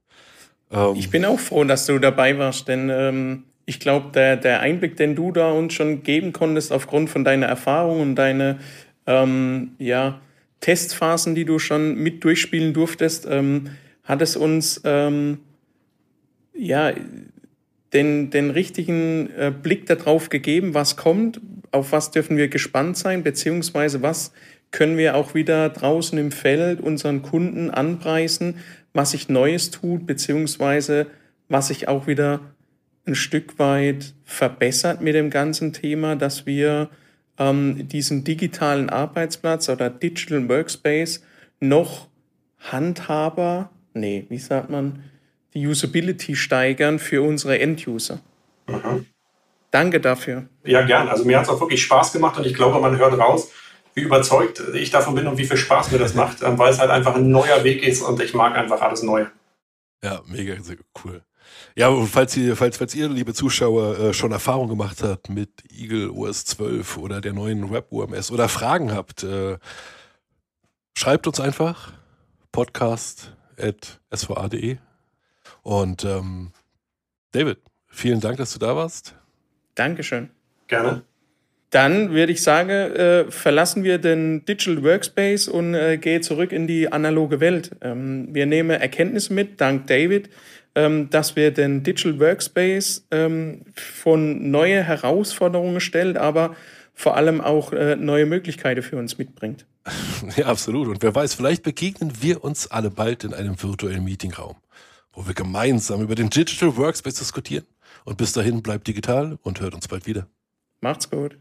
Ähm, ich bin auch froh, dass du dabei warst, denn ähm, ich glaube, der, der Einblick, den du da uns schon geben konntest, aufgrund von deiner Erfahrung und deiner ähm, ja, Testphasen, die du schon mit durchspielen durftest, ähm, hat es uns ähm, ja, den, den richtigen äh, Blick darauf gegeben, was kommt, auf was dürfen wir gespannt sein, beziehungsweise was können wir auch wieder draußen im Feld unseren Kunden anpreisen, was sich Neues tut, beziehungsweise was sich auch wieder ein Stück weit verbessert mit dem ganzen Thema, dass wir ähm, diesen digitalen Arbeitsplatz oder Digital Workspace noch Handhaber, nee, wie sagt man, die Usability steigern für unsere End-User. Mhm. Danke dafür. Ja, gern. Also mir hat es auch wirklich Spaß gemacht und ich glaube, man hört raus, wie überzeugt ich davon bin und wie viel Spaß mir das macht, ähm, weil es halt einfach ein neuer Weg ist und ich mag einfach alles Neue. Ja, mega cool. Ja, und falls ihr, falls, falls ihr, liebe Zuschauer, äh, schon Erfahrung gemacht habt mit Eagle OS 12 oder der neuen Web UMS oder Fragen habt, äh, schreibt uns einfach podcast.sva.de und ähm, David, vielen Dank, dass du da warst. Dankeschön. Gerne. Dann würde ich sagen, äh, verlassen wir den Digital Workspace und äh, gehen zurück in die analoge Welt. Ähm, wir nehmen Erkenntnisse mit, dank David, dass wir den Digital Workspace ähm, von neue Herausforderungen stellt, aber vor allem auch äh, neue Möglichkeiten für uns mitbringt. Ja, absolut. Und wer weiß, vielleicht begegnen wir uns alle bald in einem virtuellen Meetingraum wo wir gemeinsam über den Digital Workspace diskutieren. Und bis dahin bleibt digital und hört uns bald wieder. Macht's gut.